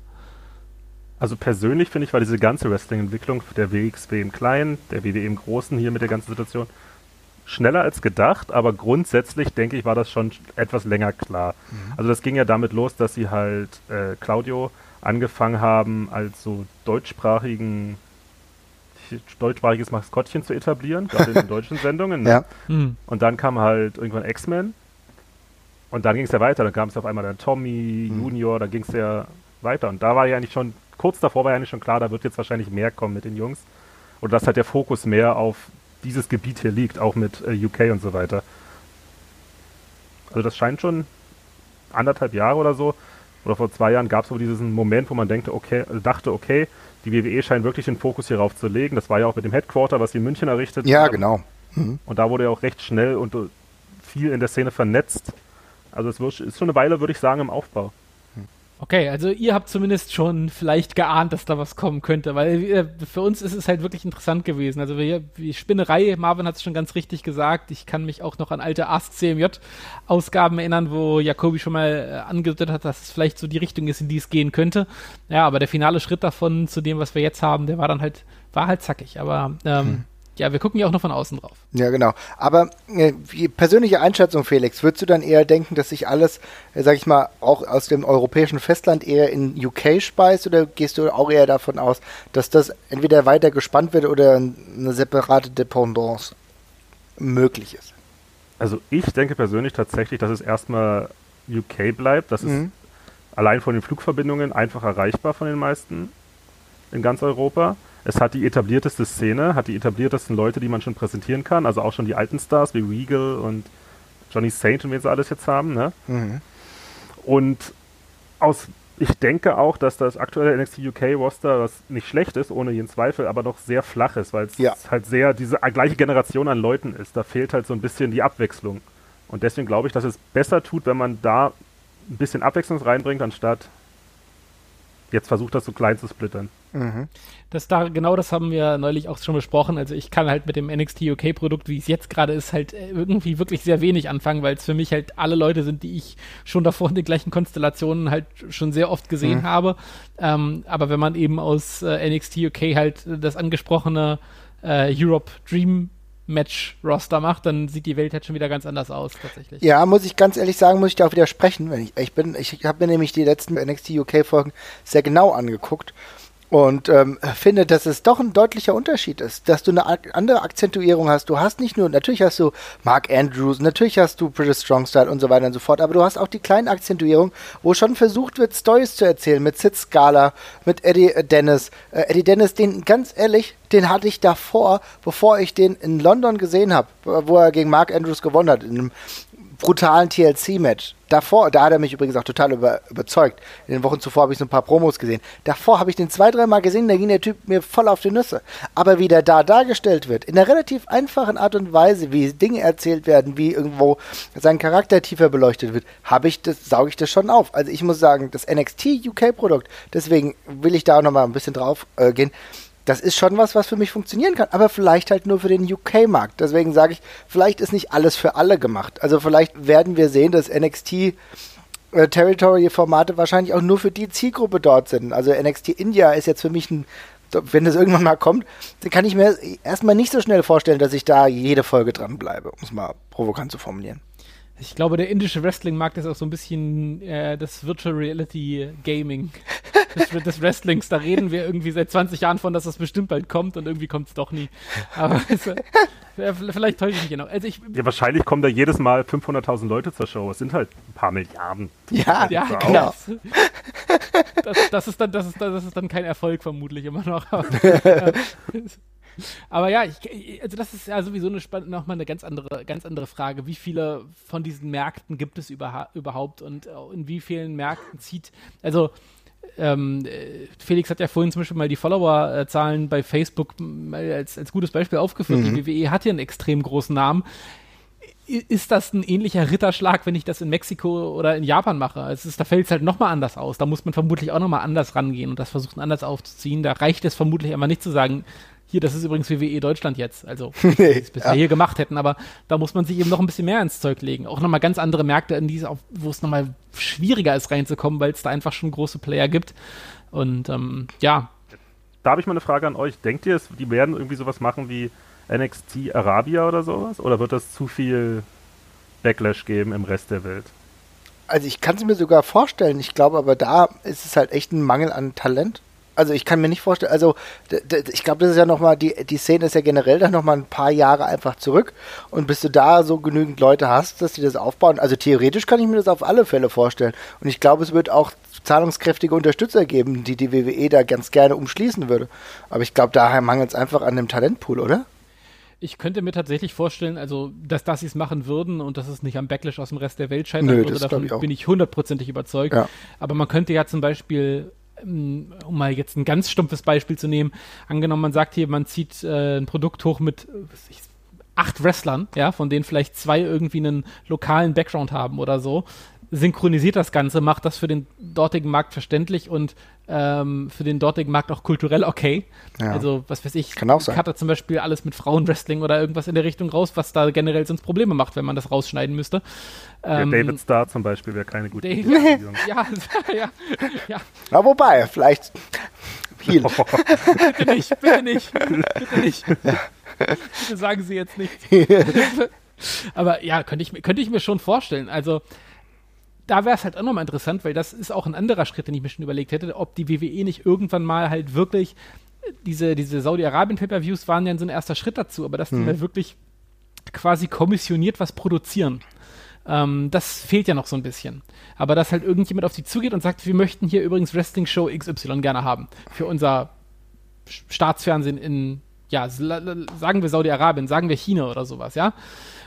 Also persönlich finde ich, war diese ganze Wrestling-Entwicklung der WXW im Kleinen, der WWE im Großen hier mit der ganzen Situation schneller als gedacht, aber grundsätzlich denke ich, war das schon etwas länger klar. Also das ging ja damit los, dass sie halt äh, Claudio angefangen haben, als so deutschsprachigen deutschsprachiges Maskottchen zu etablieren, gerade in den deutschen Sendungen. Ne? Ja. Hm. Und dann kam halt irgendwann X-Men. Und dann ging es ja weiter. Dann kam es auf einmal dann Tommy, Mhm. Junior, da ging es ja weiter. Und da war ja eigentlich schon, kurz davor war ja eigentlich schon klar, da wird jetzt wahrscheinlich mehr kommen mit den Jungs. Oder dass halt der Fokus mehr auf dieses Gebiet hier liegt, auch mit äh, UK und so weiter. Also das scheint schon anderthalb Jahre oder so, oder vor zwei Jahren gab es so diesen Moment, wo man denkt, okay, dachte, okay, die WWE scheint wirklich den Fokus hierauf zu legen. Das war ja auch mit dem Headquarter, was sie in München errichtet Ja, haben. genau. Und da wurde er auch recht schnell und äh, viel in der Szene vernetzt. Also es ist schon eine Weile, würde ich sagen, im Aufbau. Okay, also ihr habt zumindest schon vielleicht geahnt, dass da was kommen könnte, weil äh, für uns ist es halt wirklich interessant gewesen. Also wir, die Spinnerei, Marvin hat es schon ganz richtig gesagt. Ich kann mich auch noch an alte Ask CMJ Ausgaben erinnern, wo Jacobi schon mal äh, angedeutet hat, dass es vielleicht so die Richtung ist, in die es gehen könnte. Ja, aber der finale Schritt davon zu dem, was wir jetzt haben, der war dann halt, war halt zackig. Aber ähm, ja, wir gucken ja auch noch von außen drauf. Ja, genau. Aber äh, wie persönliche Einschätzung, Felix, würdest du dann eher denken, dass sich alles, äh, sag ich mal, auch aus dem europäischen Festland eher in UK speist oder gehst du auch eher davon aus, dass das entweder weiter gespannt wird oder eine separate Dependance möglich ist? Also ich denke persönlich tatsächlich, dass es erstmal UK bleibt. Das ist Mhm. allein von den Flugverbindungen einfach erreichbar von den meisten in ganz Europa. Es hat die etablierteste Szene, hat die etabliertesten Leute, die man schon präsentieren kann. Also auch schon die alten Stars wie Regal und Johnny Saint und wen sie alles jetzt haben. Ne? Mhm. Und aus, ich denke auch, dass das aktuelle NXT UK Roster, was nicht schlecht ist, ohne jeden Zweifel, aber doch sehr flach ist, weil es Ja. halt sehr diese gleiche Generation an Leuten ist. Da fehlt halt so ein bisschen die Abwechslung. Und deswegen glaube ich, dass es besser tut, wenn man da ein bisschen Abwechslung reinbringt, anstatt jetzt versucht, das so klein zu splittern. Mhm. Das da, genau das haben wir neulich auch schon besprochen. Also ich kann halt mit dem NXT UK Produkt, wie es jetzt gerade ist, halt äh, irgendwie wirklich sehr wenig anfangen, weil es für mich halt alle Leute sind, die ich schon davor in den gleichen Konstellationen halt schon sehr oft gesehen Mhm. habe. Ähm, aber wenn man eben aus äh, NXT UK halt das angesprochene äh, Europe Dream Match-Roster macht, dann sieht die Welt halt schon wieder ganz anders aus, tatsächlich. Ja, muss ich ganz ehrlich sagen, muss ich da auch widersprechen. Ich, ich bin, ich habe mir nämlich die letzten NXT UK-Folgen sehr genau angeguckt und ähm, finde, dass es doch ein deutlicher Unterschied ist, dass du eine andere Akzentuierung hast. Du hast nicht nur, natürlich hast du Mark Andrews, natürlich hast du British Strong Style und so weiter und so fort, aber du hast auch die kleinen Akzentuierungen, wo schon versucht wird, Stories zu erzählen mit Sid Scala, mit Eddie Dennis. Äh, Eddie Dennis, den ganz ehrlich, den hatte ich davor, bevor ich den in London gesehen habe, wo er gegen Mark Andrews gewonnen hat, in einem brutalen TLC-Match. Davor, da hat er mich übrigens auch total über, überzeugt. In den Wochen zuvor habe ich so ein paar Promos gesehen. Davor habe ich den zwei, dreimal gesehen, da ging der Typ mir voll auf die Nüsse. Aber wie der da dargestellt wird, in einer relativ einfachen Art und Weise, wie Dinge erzählt werden, wie irgendwo sein Charakter tiefer beleuchtet wird, habe ich das, sauge ich das schon auf. Also ich muss sagen, das NXT UK-Produkt, deswegen will ich da auch nochmal ein bisschen drauf äh, gehen das ist schon was, was für mich funktionieren kann, aber vielleicht halt nur für den UK-Markt. Deswegen sage ich, vielleicht ist nicht alles für alle gemacht. Also vielleicht werden wir sehen, dass NXT äh, Territory-Formate wahrscheinlich auch nur für die Zielgruppe dort sind. Also NXT India ist jetzt für mich ein, wenn das irgendwann mal kommt, dann kann ich mir erstmal nicht so schnell vorstellen, dass ich da jede Folge dranbleibe, um es mal provokant zu formulieren. Ich glaube, der indische Wrestling-Markt ist auch so ein bisschen äh, das Virtual Reality Gaming des, des, Wrestlings. Da reden wir irgendwie seit 20 Jahren von, dass das bestimmt bald kommt und irgendwie kommt es doch nie. Aber also, vielleicht täusche ich mich genau. Also ich, ja, wahrscheinlich kommen da jedes Mal 500.000 Leute zur Show. Es sind halt ein paar Milliarden. Ja, ja genau. Das, das, ist dann, das, ist, das ist dann kein Erfolg vermutlich immer noch. Aber ja, ich, also das ist ja sowieso eine nochmal eine ganz andere, ganz andere Frage. Wie viele von diesen Märkten gibt es über, überhaupt und äh, in wie vielen Märkten zieht, also ähm, äh, Felix hat ja vorhin zum Beispiel mal die Followerzahlen bei Facebook als, als gutes Beispiel aufgeführt. Mhm. Die WWE hat ja einen extrem großen Namen ist das ein ähnlicher Ritterschlag, wenn ich das in Mexiko oder in Japan mache? Also ist, da fällt es halt nochmal anders aus. Da muss man vermutlich auch nochmal anders rangehen und das versuchen anders aufzuziehen. Da reicht es vermutlich einfach nicht zu sagen, hier, das ist übrigens WWE Deutschland jetzt. Also, nee, die es bisher ja. hier gemacht hätten, aber da muss man sich eben noch ein bisschen mehr ins Zeug legen. Auch nochmal ganz andere Märkte, in die wo es nochmal schwieriger ist reinzukommen, weil es da einfach schon große Player gibt. Und ähm, ja. Da habe ich mal eine Frage an euch. Denkt ihr, die werden irgendwie sowas machen wie NXT Arabia oder sowas? Oder wird das zu viel Backlash geben im Rest der Welt? Also ich kann es mir sogar vorstellen. Ich glaube aber da ist es halt echt ein Mangel an Talent also ich kann mir nicht vorstellen, also ich glaube, das ist ja nochmal, die, die Szene ist ja generell dann nochmal ein paar Jahre einfach zurück und bis du da so genügend Leute hast, dass die das aufbauen, also theoretisch kann ich mir das auf alle Fälle vorstellen und ich glaube, es wird auch zahlungskräftige Unterstützer geben, die die WWE da ganz gerne umschließen würde, aber ich glaube, daher mangelt es einfach an dem Talentpool, oder? Ich könnte mir tatsächlich vorstellen, also, dass, dass sie es machen würden und dass es nicht am Backlash aus dem Rest der Welt scheitern Nö, würde, davon ich bin ich hundertprozentig überzeugt. Ja. Aber man könnte ja zum Beispiel um mal jetzt ein ganz stumpfes Beispiel zu nehmen, angenommen, man sagt hier, man zieht äh, ein Produkt hoch mit ich, acht Wrestlern, ja, von denen vielleicht zwei irgendwie einen lokalen Background haben oder so, synchronisiert das Ganze, macht das für den dortigen Markt verständlich und ähm, für den dortigen Markt auch kulturell okay. Ja. Also, was weiß ich, Kann auch sein. Cutter zum Beispiel alles mit Frauenwrestling oder irgendwas in der Richtung raus, was da generell sonst Probleme macht, wenn man das rausschneiden müsste. Ähm, David Starr zum Beispiel wäre keine gute Idee. ja, ja, ja. Na, wobei, vielleicht Heal. bitte nicht, bitte nicht, bitte nicht. Ja. Bitte sagen Sie jetzt nicht. Aber ja, könnte ich, könnte ich mir schon vorstellen. Also, da wäre es halt auch nochmal interessant, weil das ist auch ein anderer Schritt, den ich mir schon überlegt hätte, ob die WWE nicht irgendwann mal halt wirklich diese, diese Saudi-Arabien-Pay-Per-Views waren ja so ein erster Schritt dazu, aber dass die mhm. mal wirklich quasi kommissioniert was produzieren. Ähm, das fehlt ja noch so ein bisschen. Aber dass halt irgendjemand auf sie zugeht und sagt, wir möchten hier übrigens Wrestling-Show XY gerne haben für unser Staatsfernsehen in, ja, sagen wir Saudi-Arabien, sagen wir China oder sowas, ja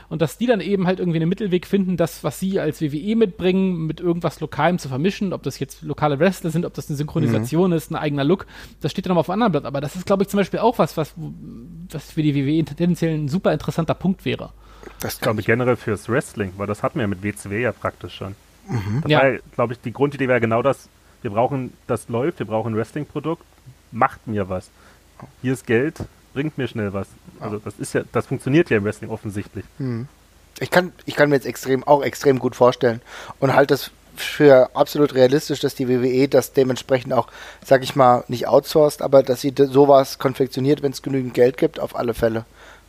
und dass die dann eben halt irgendwie einen Mittelweg finden, das, was sie als WWE mitbringen, mit irgendwas Lokalem zu vermischen, ob das jetzt lokale Wrestler sind, ob das eine Synchronisation mhm. ist, ein eigener Look, das steht dann nochmal auf einem anderen Blatt. Aber das ist, glaube ich, zum Beispiel auch was, was, was für die WWE tendenziell ein super interessanter Punkt wäre. Das glaube ich generell fürs Wrestling, weil das hatten wir ja mit WCW ja praktisch schon. Mhm. Dabei, ja. glaube ich, die Grundidee wäre genau das. Wir brauchen, das läuft, wir brauchen ein Wrestling-Produkt, macht mir was. Hier ist Geld, bringt mir schnell was. Also das ist ja, das funktioniert ja im Wrestling offensichtlich. Hm. Ich kann, ich kann mir jetzt extrem, auch extrem gut vorstellen und halte das für absolut realistisch, dass die WWE das dementsprechend auch, sag ich mal, nicht outsourced, aber dass sie sowas konfektioniert, wenn es genügend Geld gibt, auf alle Fälle.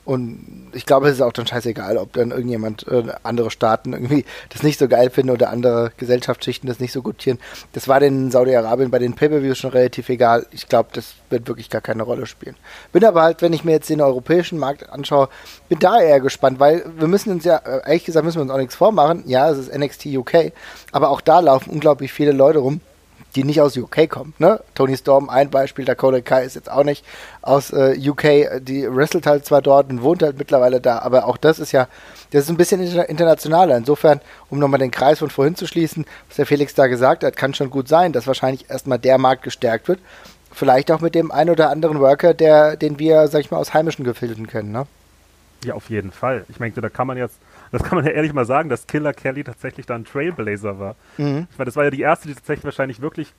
Und ich glaube, es ist auch dann scheißegal, ob dann irgendjemand, äh, andere Staaten irgendwie das nicht so geil finden oder andere Gesellschaftsschichten das nicht so gutieren. Das war den Saudi-Arabien bei den Pay-Per-Views schon relativ egal. Ich glaube, das wird wirklich gar keine Rolle spielen. Bin aber halt, wenn ich mir jetzt den europäischen Markt anschaue, bin da eher gespannt, weil wir müssen uns ja, äh, ehrlich gesagt, müssen wir uns auch nichts vormachen. Ja, es ist NXT UK, aber auch da laufen unglaublich viele Leute rum, die nicht aus UK kommen. Ne? Tony Storm ein Beispiel, Dakota Kai ist jetzt auch nicht aus äh, UK, die wrestelt halt zwar dort und wohnt halt mittlerweile da, aber auch das ist ja, das ist ein bisschen inter internationaler. Insofern, um nochmal den Kreis von vorhin zu schließen, was der Felix da gesagt hat, kann schon gut sein, dass wahrscheinlich erstmal der Markt gestärkt wird. Vielleicht auch mit dem ein oder anderen Worker, der, den wir, sag ich mal, aus heimischen Gefilden kennen, ne? Ja, auf jeden Fall. Ich denke, da kann man jetzt das kann man ja ehrlich mal sagen, dass Killer Kelly tatsächlich da ein Trailblazer war. Mhm. Ich meine, das war ja die erste, die tatsächlich wahrscheinlich wirklich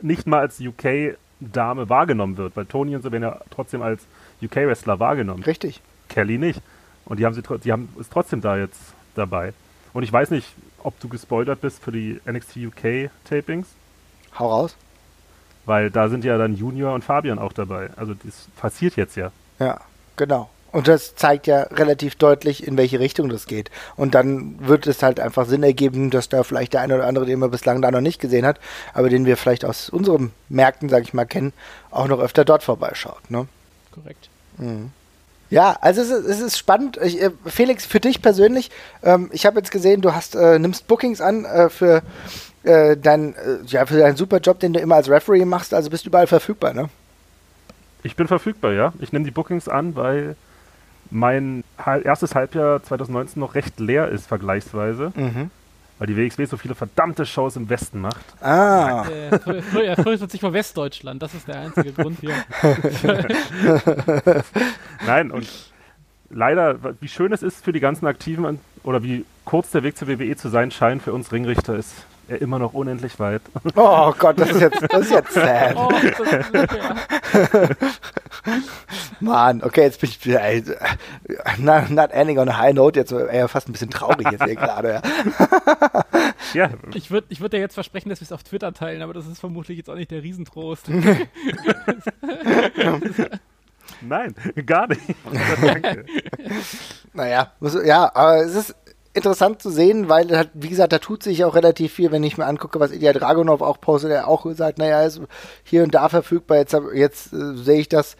nicht mal als UK-Dame wahrgenommen wird, weil Tony und so werden ja trotzdem als UK-Wrestler wahrgenommen. Richtig. Kelly nicht. Und die haben sie die haben ist trotzdem da jetzt dabei. Und ich weiß nicht, ob du gespoilert bist für die NXT UK Tapings. Hau raus. Weil da sind ja dann Junior und Fabian auch dabei. Also das passiert jetzt ja. Ja, genau. Und das zeigt ja relativ deutlich, in welche Richtung das geht. Und dann wird es halt einfach Sinn ergeben, dass da vielleicht der eine oder andere, den man bislang da noch nicht gesehen hat, aber den wir vielleicht aus unseren Märkten, sag ich mal, kennen, auch noch öfter dort vorbeischaut. Ne? Korrekt. Mhm. Ja, also es ist, es ist spannend. Ich, äh, Felix, für dich persönlich, ähm, ich habe jetzt gesehen, du hast äh, nimmst Bookings an äh, für äh, deinen äh, ja, für deinen super Job, den du immer als Referee machst, also bist du überall verfügbar, ne? Ich bin verfügbar, ja. Ich nehme die Bookings an, weil mein erstes Halbjahr 2019 noch recht leer ist, vergleichsweise. Mhm. Weil die WXW so viele verdammte Shows im Westen macht. Ah. Er fürchtet sich vor Westdeutschland, das ist der einzige Grund hier. Nein, und leider, wie schön es ist für die ganzen Aktiven oder wie kurz der Weg zur WWE zu sein scheint für uns Ringrichter, ist immer noch unendlich weit. Oh Gott, das ist jetzt, das ist jetzt sad. Oh, das ist, ja. Mann, okay, jetzt bin ich ey, not, not ending on a high note, jetzt eher fast ein bisschen traurig jetzt hier gerade. Ja. ja. Ich würde ich würd dir jetzt versprechen, dass wir es auf Twitter teilen, aber das ist vermutlich jetzt auch nicht der Riesentrost. Nein, gar nicht. Danke. Naja, ja, aber es ist interessant zu sehen, weil, hat, wie gesagt, da tut sich auch relativ viel, wenn ich mir angucke, was Ilya Dragunov auch postet, der auch gesagt, naja, ist hier und da verfügbar, jetzt, jetzt äh, sehe ich das,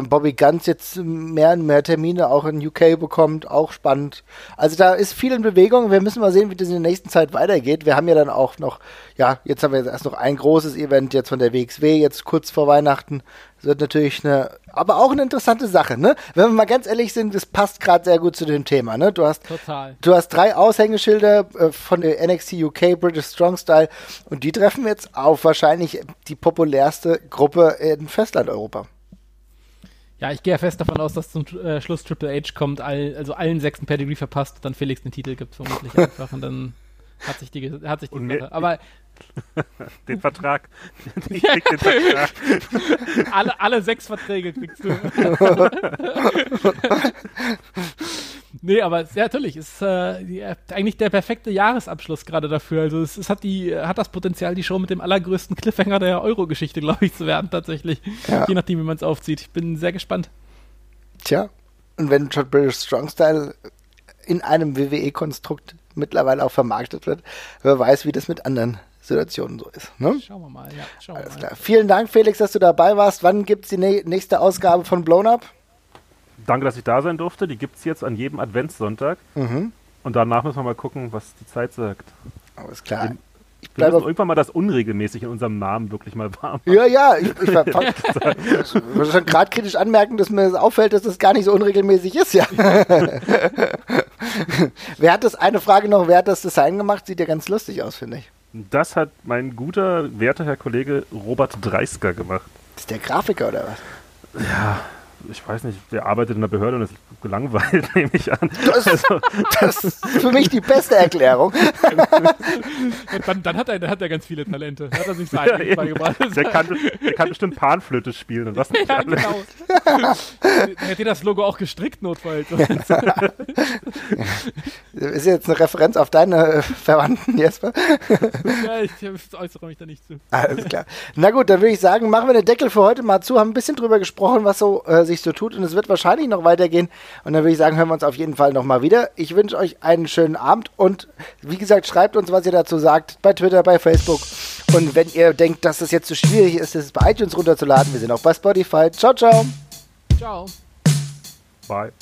Bobby Ganz jetzt mehr und mehr Termine auch in UK bekommt, auch spannend. Also da ist viel in Bewegung, wir müssen mal sehen, wie das in der nächsten Zeit weitergeht. Wir haben ja dann auch noch, ja, jetzt haben wir jetzt erst noch ein großes Event jetzt von der WXW, jetzt kurz vor Weihnachten, das wird natürlich eine, aber auch eine interessante Sache, ne? Wenn wir mal ganz ehrlich sind, das passt gerade sehr gut zu dem Thema, ne? Du hast, Total. du hast drei Aushängeschilder äh, von der NXT UK British Strong Style und die treffen jetzt auf wahrscheinlich die populärste Gruppe in Festlandeuropa. Ja, ich gehe ja fest davon aus, dass zum äh, Schluss Triple H kommt, all, also allen sechsten Pedigree verpasst, dann Felix den Titel gibt, vermutlich einfach und dann hat sich die, hat sich die Sache. Aber den Vertrag. Ich krieg den Vertrag. alle, alle sechs Verträge kriegst du. nee, aber ja, natürlich, ist äh, die, eigentlich der perfekte Jahresabschluss gerade dafür. Also es, es, hat die, hat das Potenzial, die Show mit dem allergrößten Cliffhanger der Euro-Geschichte, glaube ich, zu werden, tatsächlich. Ja. Je nachdem, wie man es aufzieht. Ich bin sehr gespannt. Tja, und wenn schon British Strong Style in einem WWE-Konstrukt mittlerweile auch vermarktet wird, wer weiß, wie das mit anderen Situation so ist. Ne? Schauen wir mal, ja. Schauen Alles klar. Vielen Dank, Felix, dass du dabei warst. Wann gibt es die nächste Ausgabe von Blown Up? Danke, dass ich da sein durfte. Die gibt es jetzt an jedem Adventssonntag. Mhm. Und danach müssen wir mal gucken, was die Zeit sagt. Alles klar. In, ich bleibe irgendwann mal das unregelmäßig in unserem Namen wirklich mal warm. Ja, ja, ich, ich würde schon gerade kritisch anmerken, dass mir das auffällt, dass das gar nicht so unregelmäßig ist, ja. wer hat das, eine Frage noch, wer hat das Design gemacht? Sieht ja ganz lustig aus, finde ich. Das hat mein guter, werter Herr Kollege Robert Dreisker gemacht. Ist der Grafiker oder was? Ja, ich weiß nicht, der arbeitet in der Behörde und ist gelangweilt, nehme ich an. Das, also, das ist für mich die beste Erklärung. dann, dann, hat er, dann hat er ganz viele Talente. Hat er sich ja, beigebracht. Der kann, der kann bestimmt Panflöte spielen und was nicht ja, alles. genau. Hätte das Logo auch gestrickt, notfalls. ist jetzt eine Referenz auf deine Verwandten, Jesper? ja, ich äußere mich da nicht zu. Alles klar. Na gut, dann würde ich sagen, machen wir den Deckel für heute mal zu, haben ein bisschen drüber gesprochen, was so äh, sich so tut und es wird wahrscheinlich noch weitergehen. Und dann würde ich sagen, hören wir uns auf jeden Fall nochmal wieder. Ich wünsche euch einen schönen Abend und wie gesagt, schreibt uns, was ihr dazu sagt, bei Twitter, bei Facebook. Und wenn ihr denkt, dass es jetzt zu so schwierig ist, es bei iTunes runterzuladen, wir sind auch bei Spotify. Ciao, ciao. Ciao. Bye.